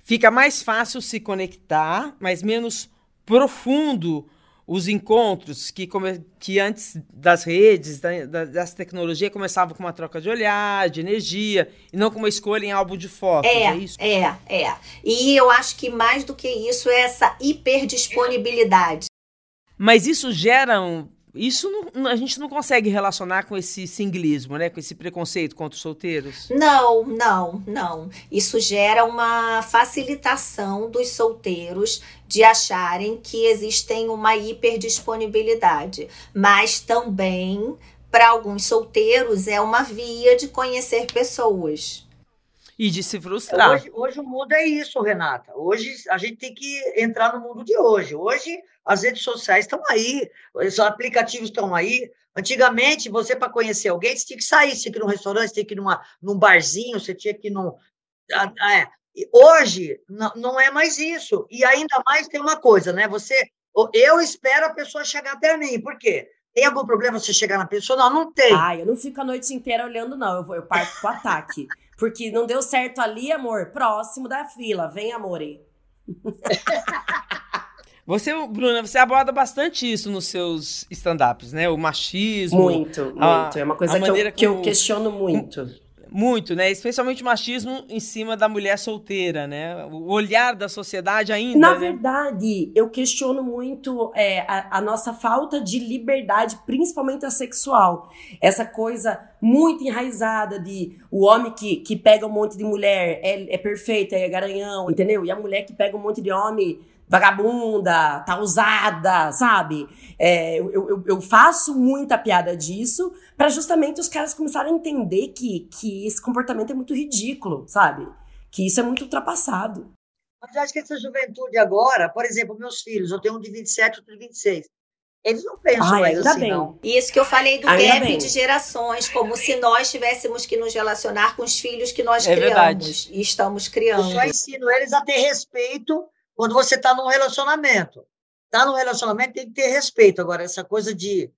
fica mais fácil se conectar, mas menos profundo os encontros que, come, que antes das redes, da, da, dessa tecnologia, começavam com uma troca de olhar, de energia, e não com uma escolha em álbum de fotos, é, é isso? É, é. E eu acho que mais do que isso é essa hiperdisponibilidade. Mas isso gera um, isso não, a gente não consegue relacionar com esse singlismo, né? Com esse preconceito contra os solteiros? Não, não, não. Isso gera uma facilitação dos solteiros de acharem que existem uma hiperdisponibilidade. Mas também, para alguns solteiros, é uma via de conhecer pessoas. E de se frustrar. Hoje, hoje o mundo é isso, Renata. Hoje a gente tem que entrar no mundo de hoje. Hoje as redes sociais estão aí, os aplicativos estão aí. Antigamente, você, para conhecer alguém, você tinha que sair, você tinha que ir num restaurante, você tinha que ir numa, num barzinho, você tinha que ir num. Ah, ah, é. Hoje, não, não é mais isso. E ainda mais tem uma coisa, né? Você. Eu espero a pessoa chegar até mim. Por quê? Tem algum problema você chegar na pessoa? Não, não tem. Ah, eu não fico a noite inteira olhando, não. Eu, vou, eu parto pro ataque. Porque não deu certo ali, amor. Próximo da fila. Vem, amore. Você, Bruna, você aborda bastante isso nos seus stand-ups, né? O machismo. Muito, muito. A, é uma coisa que eu, que eu questiono muito. Muito, né? Especialmente o machismo em cima da mulher solteira, né? O olhar da sociedade ainda. Na né? verdade, eu questiono muito é, a, a, nossa falta de liberdade, principalmente a sexual. Essa coisa muito enraizada de o homem que, que pega um monte de mulher é, é perfeito, é garanhão, entendeu? E a mulher que pega um monte de homem vagabunda, tá usada, sabe? É, eu, eu, eu, faço muita piada disso para justamente os caras começarem a entender que, que esse comportamento é muito ridículo, sabe? Que isso é muito ultrapassado. Mas eu acho que essa juventude agora, por exemplo, meus filhos, eu tenho um de 27, outro de 26. Eles não pensam Ai, mais assim, bem. não. Isso que eu falei do ainda gap bem. de gerações, como se nós tivéssemos que nos relacionar com os filhos que nós é criamos verdade. e estamos criando. Eu só ensino eles a ter respeito quando você está num relacionamento. Está num relacionamento, tem que ter respeito. Agora, essa coisa de,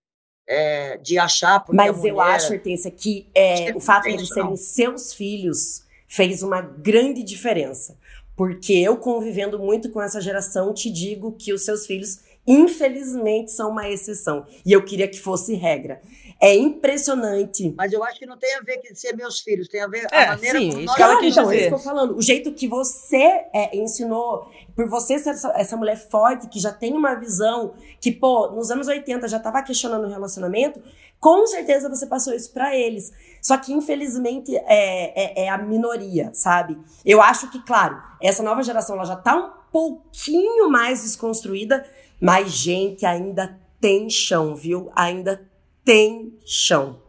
é, de achar. Mas mulher... eu acho, Hortência, que é, o fato de eles serem seus filhos fez uma grande diferença. Porque eu, convivendo muito com essa geração, te digo que os seus filhos, infelizmente, são uma exceção. E eu queria que fosse regra. É impressionante. Mas eu acho que não tem a ver com ser meus filhos, tem a ver é, a maneira sim, como nós... Claro, então, é isso que eu tô falando. O jeito que você é, ensinou, por você ser essa, essa, mulher forte, que já tem uma visão, que, pô, nos anos 80 já tava questionando o relacionamento, com certeza você passou isso para eles. Só que, infelizmente, é, é, é, a minoria, sabe? Eu acho que, claro, essa nova geração ela já tá um pouquinho mais desconstruída, mas, gente, ainda tem chão, viu? Ainda tem chão.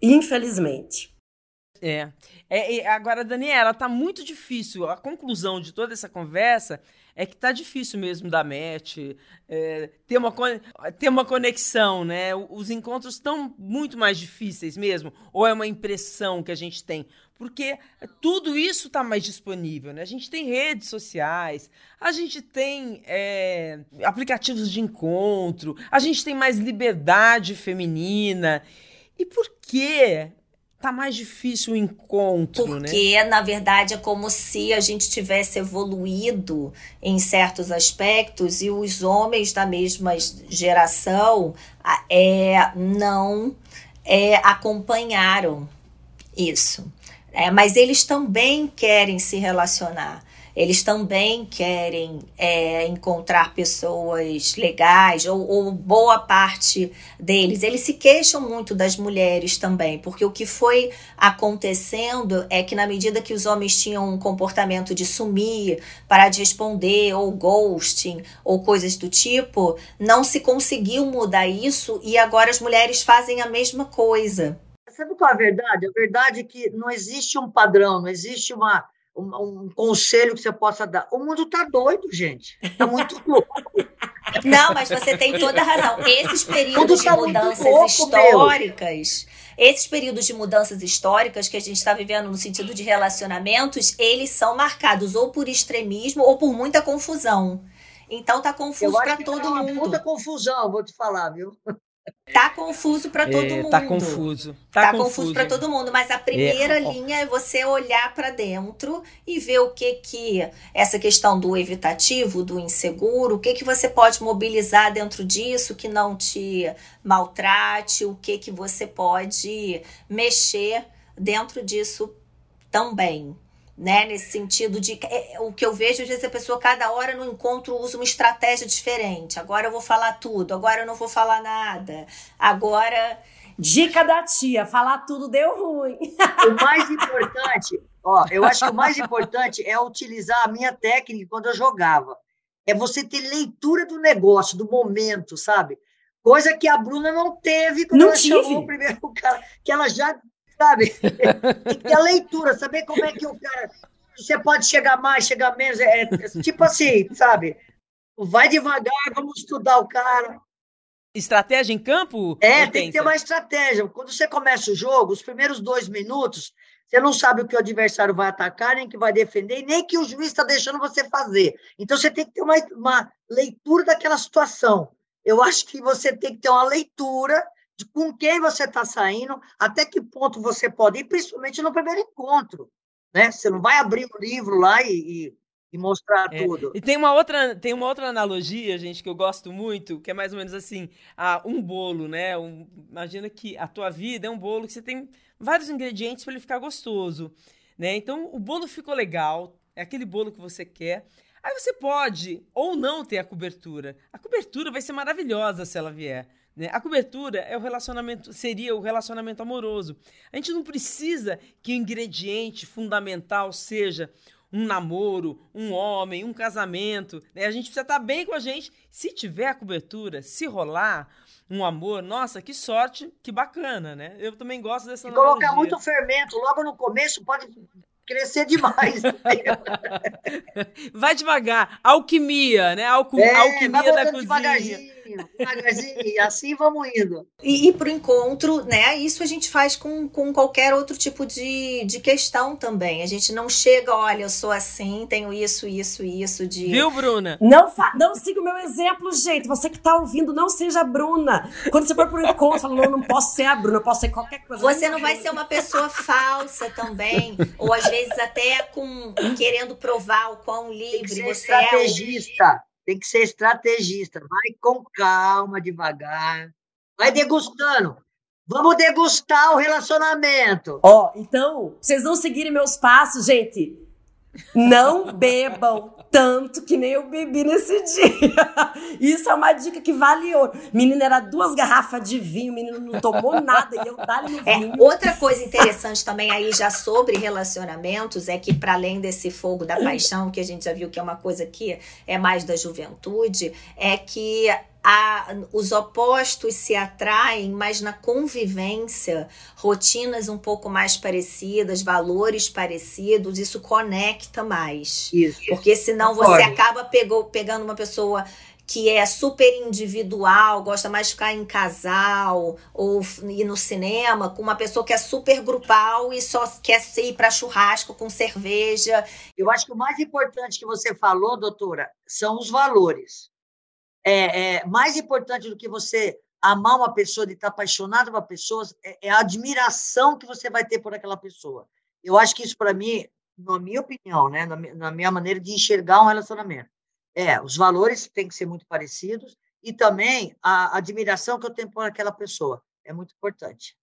Infelizmente. É. é, agora, Daniela, tá muito difícil. A conclusão de toda essa conversa é que tá difícil mesmo dar match, é, ter, uma, ter uma conexão, né? Os encontros estão muito mais difíceis mesmo, ou é uma impressão que a gente tem? Porque tudo isso está mais disponível, né? A gente tem redes sociais, a gente tem é, aplicativos de encontro, a gente tem mais liberdade feminina. E por que tá mais difícil o encontro, né? Porque, né? na verdade, é como se a gente tivesse evoluído em certos aspectos e os homens da mesma geração é, não é, acompanharam isso. É, mas eles também querem se relacionar eles também querem é, encontrar pessoas legais, ou, ou, boa parte deles. Eles se queixam muito das mulheres também, porque o que foi acontecendo é que, na medida que os homens tinham um comportamento de sumir, parar de responder, ou ghosting, ou coisas do tipo, não se conseguiu mudar isso e agora as mulheres fazem a mesma coisa. Sabe qual é a verdade? A verdade é que não existe um padrão, não existe uma um, um, conselho que você possa dar. O mundo está doido, gente. Está muito louco. Não, mas você tem toda a razão. Esses períodos tá de mudanças louco, históricas, meu. esses períodos de mudanças históricas que a gente está vivendo no sentido de relacionamentos, eles são marcados ou por extremismo ou por muita confusão. Então tá confuso para todo tá mundo. Muita confusão, vou te falar, viu? Tá confuso para todo é, mundo. Tá confuso. Tá, tá confuso, confuso para todo mundo, mas a primeira é, linha é você olhar para dentro e ver o que que essa questão do evitativo, do inseguro, o que que você pode mobilizar dentro disso que não te maltrate, o que que você pode mexer dentro disso também né? Nesse sentido de é, o que eu vejo, às vezes a pessoa cada hora no encontro usa uma estratégia diferente. Agora eu vou falar tudo, agora eu não vou falar nada. Agora. Dica da tia, falar tudo deu ruim. O mais importante, ó, eu acho que o mais importante é utilizar a minha técnica quando eu jogava. É você ter leitura do negócio, do momento, sabe? Coisa que a Bruna não teve quando não ela tive. chamou o primeiro cara, que ela já sabe? Tem que ter a leitura, saber como é que o cara. Você pode chegar mais, chegar menos. É, é, tipo assim, sabe? Vai devagar, vamos estudar o cara. Estratégia em campo? É, tem que ter uma estratégia. Quando você começa o jogo, os primeiros dois minutos, você não sabe o que o adversário vai atacar, nem que vai defender, nem que o juiz está deixando você fazer. Então você tem que ter uma, uma leitura daquela situação. Eu acho que você tem que ter uma leitura de com quem você está saindo, até que ponto você pode ir, principalmente no primeiro encontro. Né? Você não vai abrir o um livro lá e, e, e mostrar é, tudo. E tem uma, outra, tem uma outra analogia, gente, que eu gosto muito, que é mais ou menos assim, ah, um bolo, né? Um, imagina que a tua vida é um bolo que você tem vários ingredientes para ele ficar gostoso. Né? Então, o bolo ficou legal, é aquele bolo que você quer. Aí você pode ou não ter a cobertura. A cobertura vai ser maravilhosa se ela vier. Né? A cobertura é o relacionamento, seria o relacionamento amoroso. A gente não precisa que o ingrediente fundamental seja um namoro, um homem, um casamento. Né? A gente precisa estar bem com a gente. Se tiver a cobertura, se rolar um amor, nossa, que sorte, que bacana, né? Eu também gosto dessa e Colocar muito fermento logo no começo pode crescer demais. vai devagar. Alquimia, né? É, alquimia da cozinha. Devagarzinho, devagarzinho, assim vamos indo. E, e pro encontro, né? Isso a gente faz com, com qualquer outro tipo de, de questão também. A gente não chega, olha, eu sou assim, tenho isso, isso, isso de. Viu, Bruna? Não, não siga o meu exemplo, gente. Você que tá ouvindo, não seja a Bruna. Quando você for pro encontro, fala, não, não posso ser a Bruna, eu posso ser qualquer coisa. Você não vai ser uma pessoa falsa também. Ou às vezes vezes até com querendo provar o quão livre você é. Estrategista, tem que ser estrategista. Vai com calma, devagar. Vai degustando. Vamos degustar o relacionamento. Ó, oh, então, vocês não seguirem meus passos, gente. Não bebam tanto que nem eu bebi nesse dia. Isso é uma dica que vale ouro. Menina, era duas garrafas de vinho, o menino não tomou nada e eu dali no é, vinho. É, outra coisa interessante também aí já sobre relacionamentos é que para além desse fogo da paixão, que a gente já viu que é uma coisa que é mais da juventude, é que a, os opostos se atraem, mas na convivência, rotinas um pouco mais parecidas, valores parecidos, isso conecta mais. Isso. Porque senão você acaba pegou, pegando uma pessoa que é super individual, gosta mais de ficar em casal ou ir no cinema, com uma pessoa que é super grupal e só quer ir para churrasco com cerveja. Eu acho que o mais importante que você falou, doutora, são os valores é, é, mais importante do que você amar uma pessoa, de estar apaixonado por uma pessoa, é, é a admiração que você vai ter por aquela pessoa. Eu acho que isso, para mim, na minha opinião, né, na, na minha maneira de enxergar um relacionamento, é, os valores têm que ser muito parecidos e também a admiração que eu tenho por aquela pessoa. É muito importante.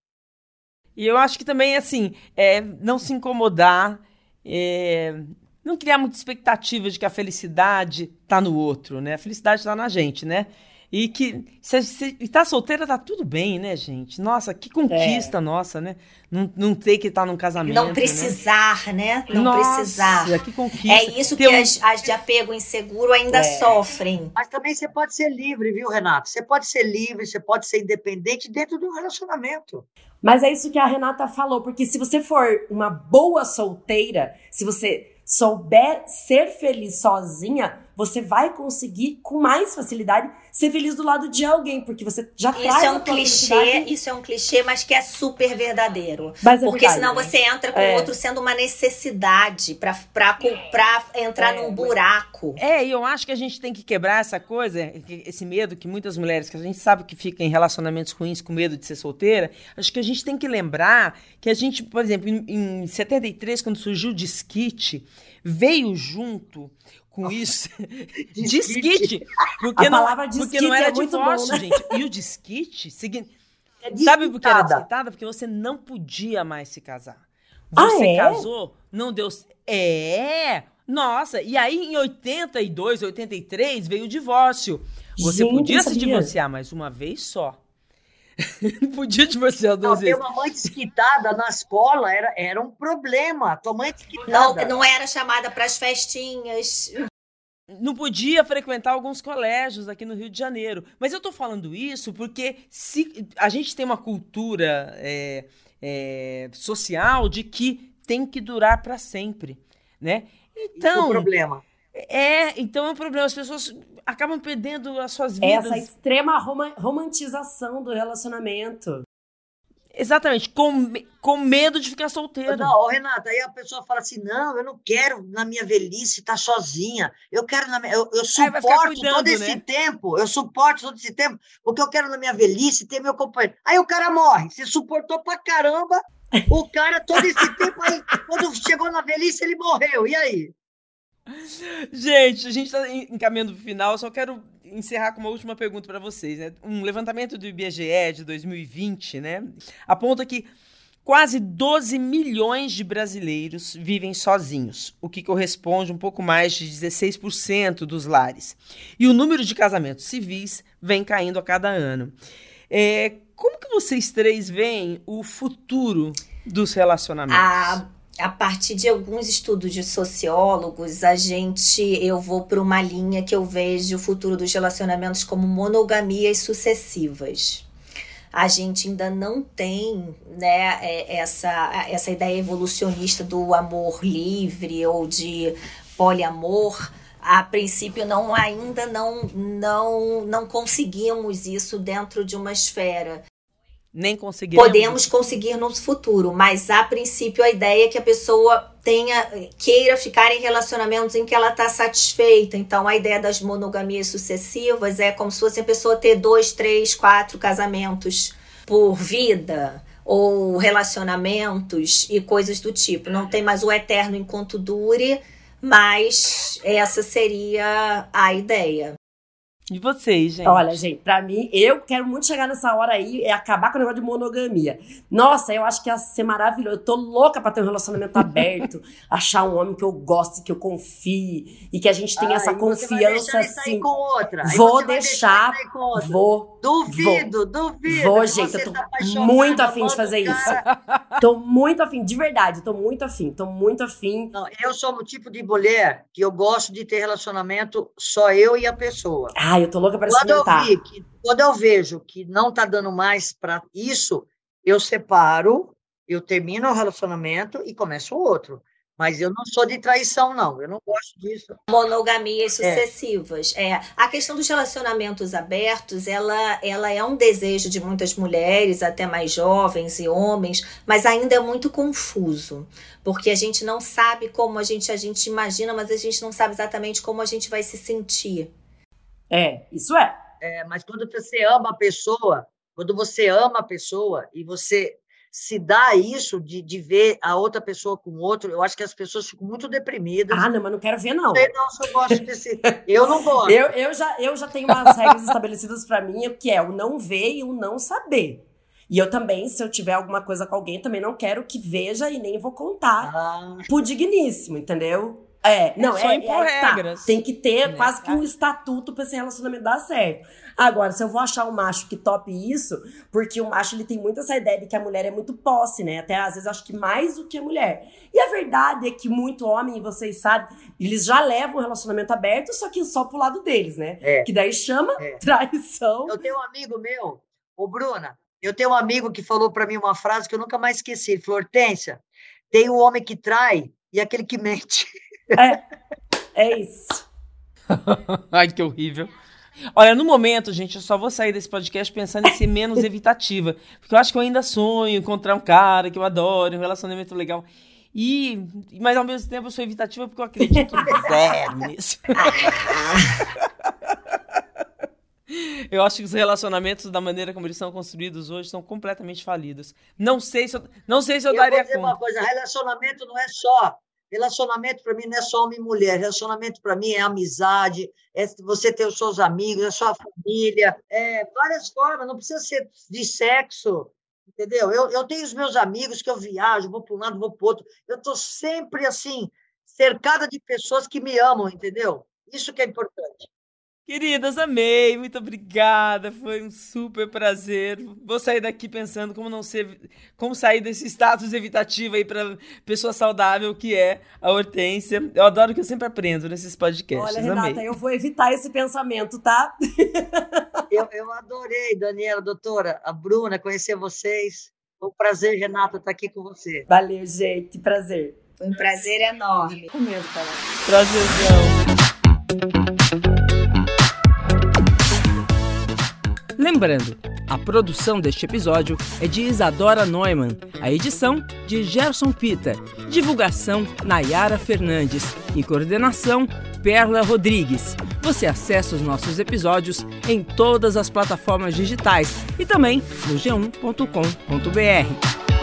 E eu acho que também, assim, é, não se incomodar, é, não criar muita expectativa de que a felicidade está no outro, né? A felicidade está na gente, né? E que se, se está solteira, tá tudo bem, né, gente? Nossa, que conquista é. nossa, né? Não, não ter que estar tá num casamento. Não precisar, né? né? Não nossa, precisar. Que conquista. É isso que um... as, as, de apego inseguro ainda é. sofrem. Mas também você pode ser livre, viu, Renato? Você pode ser livre, você pode ser independente dentro de um relacionamento. Mas é isso que a Renata falou, porque se você for uma boa solteira, se você souber ser feliz sozinha, você vai conseguir com mais facilidade ser feliz do lado de alguém, porque você já isso traz é um clichê, isso é um clichê, mas que é super verdadeiro. Mas é Porque verdade, senão né? você entra com o É. outro sendo uma necessidade pra, pra, pra entrar É. num buraco. É, e eu acho que a gente tem que quebrar essa coisa, esse medo que muitas mulheres, que a gente sabe que fica em relacionamentos ruins com medo de ser solteira, acho que a gente tem que lembrar que a gente, por exemplo, em, em 73, quando surgiu o disquite, veio junto com isso. disquite! Porque A não, palavra porque disquite não era é divórcio, né? gente. E o disquite, segui- É sabe por que era disquitada? Porque você não podia mais se casar. Ah, Você é? casou, não deu. É! Nossa, e aí em 82, 83 veio o divórcio. Você Gente, podia se divorciar, mas uma vez só. Não podia divorciar Não, duas ter vezes. uma mãe desquitada na escola era, era um problema. Tua mãe Não, desquitada. não era chamada pras festinhas. Não podia frequentar alguns colégios aqui no Rio de Janeiro. Mas eu tô falando isso porque se a gente tem uma cultura é, é, social de que tem que durar para sempre, né? Isso é o Então, problema. É, então é um problema. As pessoas acabam perdendo as suas vidas. Essa extrema roma- romantização do relacionamento. Exatamente, com, com medo de ficar solteiro. Não, Renata, aí a pessoa fala assim: não, eu não quero na minha velhice estar sozinha. Eu quero na minha. Eu, eu suporto cuidando, todo esse né? tempo. Eu suporto todo esse tempo, porque eu quero na minha velhice ter meu companheiro. Aí o cara morre. Você suportou pra caramba. O cara, todo esse tempo aí, quando chegou na velhice, ele morreu. E aí? Gente, a gente está encaminhando para o final. Só quero encerrar com uma última pergunta para vocês. Né? Um levantamento do IBGE de 2020 né, aponta que quase 12 milhões de brasileiros vivem sozinhos, o que corresponde um pouco mais de 16% dos lares. E o número de casamentos civis vem caindo a cada ano. É, como que vocês três veem o futuro dos relacionamentos? A, a partir de alguns estudos de sociólogos, a gente eu vou para uma linha que eu vejo o futuro dos relacionamentos como monogamias sucessivas. A gente ainda não tem né, é, essa, essa ideia evolucionista do amor livre ou de poliamor. A princípio, não, ainda não, não, não conseguimos isso dentro de uma esfera. Nem conseguiremos? Podemos conseguir no futuro, mas a princípio a ideia é que a pessoa tenha queira ficar em relacionamentos em que ela está satisfeita. Então a ideia das monogamias sucessivas é como se fosse a pessoa ter dois, três, quatro casamentos por vida ou relacionamentos e coisas do tipo. Não tem mais o eterno enquanto dure, mas essa seria a ideia. E vocês, gente? Olha, gente, pra mim, eu quero muito chegar nessa hora aí e acabar com o negócio de monogamia. Nossa, eu acho que ia ser maravilhoso. Eu tô louca pra ter um relacionamento aberto, achar um homem que eu goste, que eu confie e que a gente tenha essa Aí você vai confiança deixar assim. com outra. Aí Vou você vai deixar, sair com outra. Vou, Duvido, duvido. vou, gente. Eu tô tá muito afim de fazer o isso. cara. Tô muito afim, de verdade, tô muito afim, tô muito afim. Não, eu sou o tipo de mulher que eu gosto de ter relacionamento só eu e a pessoa. Ai, eu tô louca eu, experimentar. vi que, quando eu vejo que não tá dando mais para isso, eu separo, eu termino o relacionamento e começo outro. Mas eu não sou de traição, não. Eu não gosto disso. monogamias sucessivas. É. A questão dos relacionamentos abertos, ela, ela é um desejo de muitas mulheres, até mais jovens e homens, mas ainda é muito confuso, porque a gente não sabe como a gente a gente imagina, mas a gente não sabe exatamente como a gente vai se sentir. É, isso é. É, mas quando você ama a pessoa, quando você ama a pessoa e você se dá isso de, de ver a outra pessoa com outro, eu acho que as pessoas ficam muito deprimidas. Ah, não, mas não quero ver, não. Não sei não se eu gosto desse. Eu não gosto. Eu, eu, já, eu já tenho umas regras estabelecidas pra mim, que é o não ver e o não saber. E eu também, se eu tiver alguma coisa com alguém, também não quero que veja e nem vou contar Ah, pro digníssimo, entendeu? É, não, só é, impor é tá. regras, Tem que ter né? quase que um estatuto pra esse relacionamento dar certo. Agora, se eu vou achar um macho que tope isso, porque o macho ele tem muito essa ideia de que a mulher é muito posse, né? Até às vezes acho que mais do que a mulher. E a verdade é que muito homem, vocês sabem, eles já levam o relacionamento aberto, só que só pro lado deles, né? É. Que daí chama É. traição. eu tenho um amigo meu, ô Bruna, eu tenho um amigo que falou para mim uma frase que eu nunca mais esqueci. Ele falou: Hortência, tem o homem que trai e aquele que mente. É isso. Ai, que horrível. Olha, no momento, gente, eu só vou sair desse podcast pensando em ser menos evitativa. Porque eu acho que eu ainda sonho encontrar um cara que eu adoro, um relacionamento legal. E, mas ao mesmo tempo eu sou evitativa porque eu acredito zero nisso. Eu acho que os relacionamentos, da maneira como eles são construídos hoje, são completamente falidos. Não sei se eu, não sei se eu, eu daria vou dizer conta. uma coisa, relacionamento não é só Relacionamento para mim não é só homem e mulher. Relacionamento para mim é amizade, é você ter os seus amigos, é sua família, é várias formas. Não precisa ser de sexo, entendeu? Eu, eu tenho os meus amigos que eu viajo, vou para um lado, vou para o outro. Eu estou sempre assim cercada de pessoas que me amam, entendeu? Isso que é importante. Queridas, amei, muito obrigada, foi um super prazer. Vou sair daqui pensando como não ser, como sair desse status evitativo aí para pessoa saudável que é a Hortência. Eu adoro que eu sempre aprendo nesses podcasts. Olha, Renata, amei. eu vou evitar esse pensamento, tá? eu, eu adorei, Daniela, doutora, a Bruna, conhecer vocês. Foi um prazer, Renata, estar aqui com você. Valeu, gente, prazer. Foi um prazer enorme. Comendo, cara. Prazerzão. Lembrando, a produção deste episódio é de Isadora Neumann, a edição de Gerson Pita, divulgação Nayara Fernandes e coordenação Perla Rodrigues. Você acessa os nossos episódios em todas as plataformas digitais e também no g1.com.br.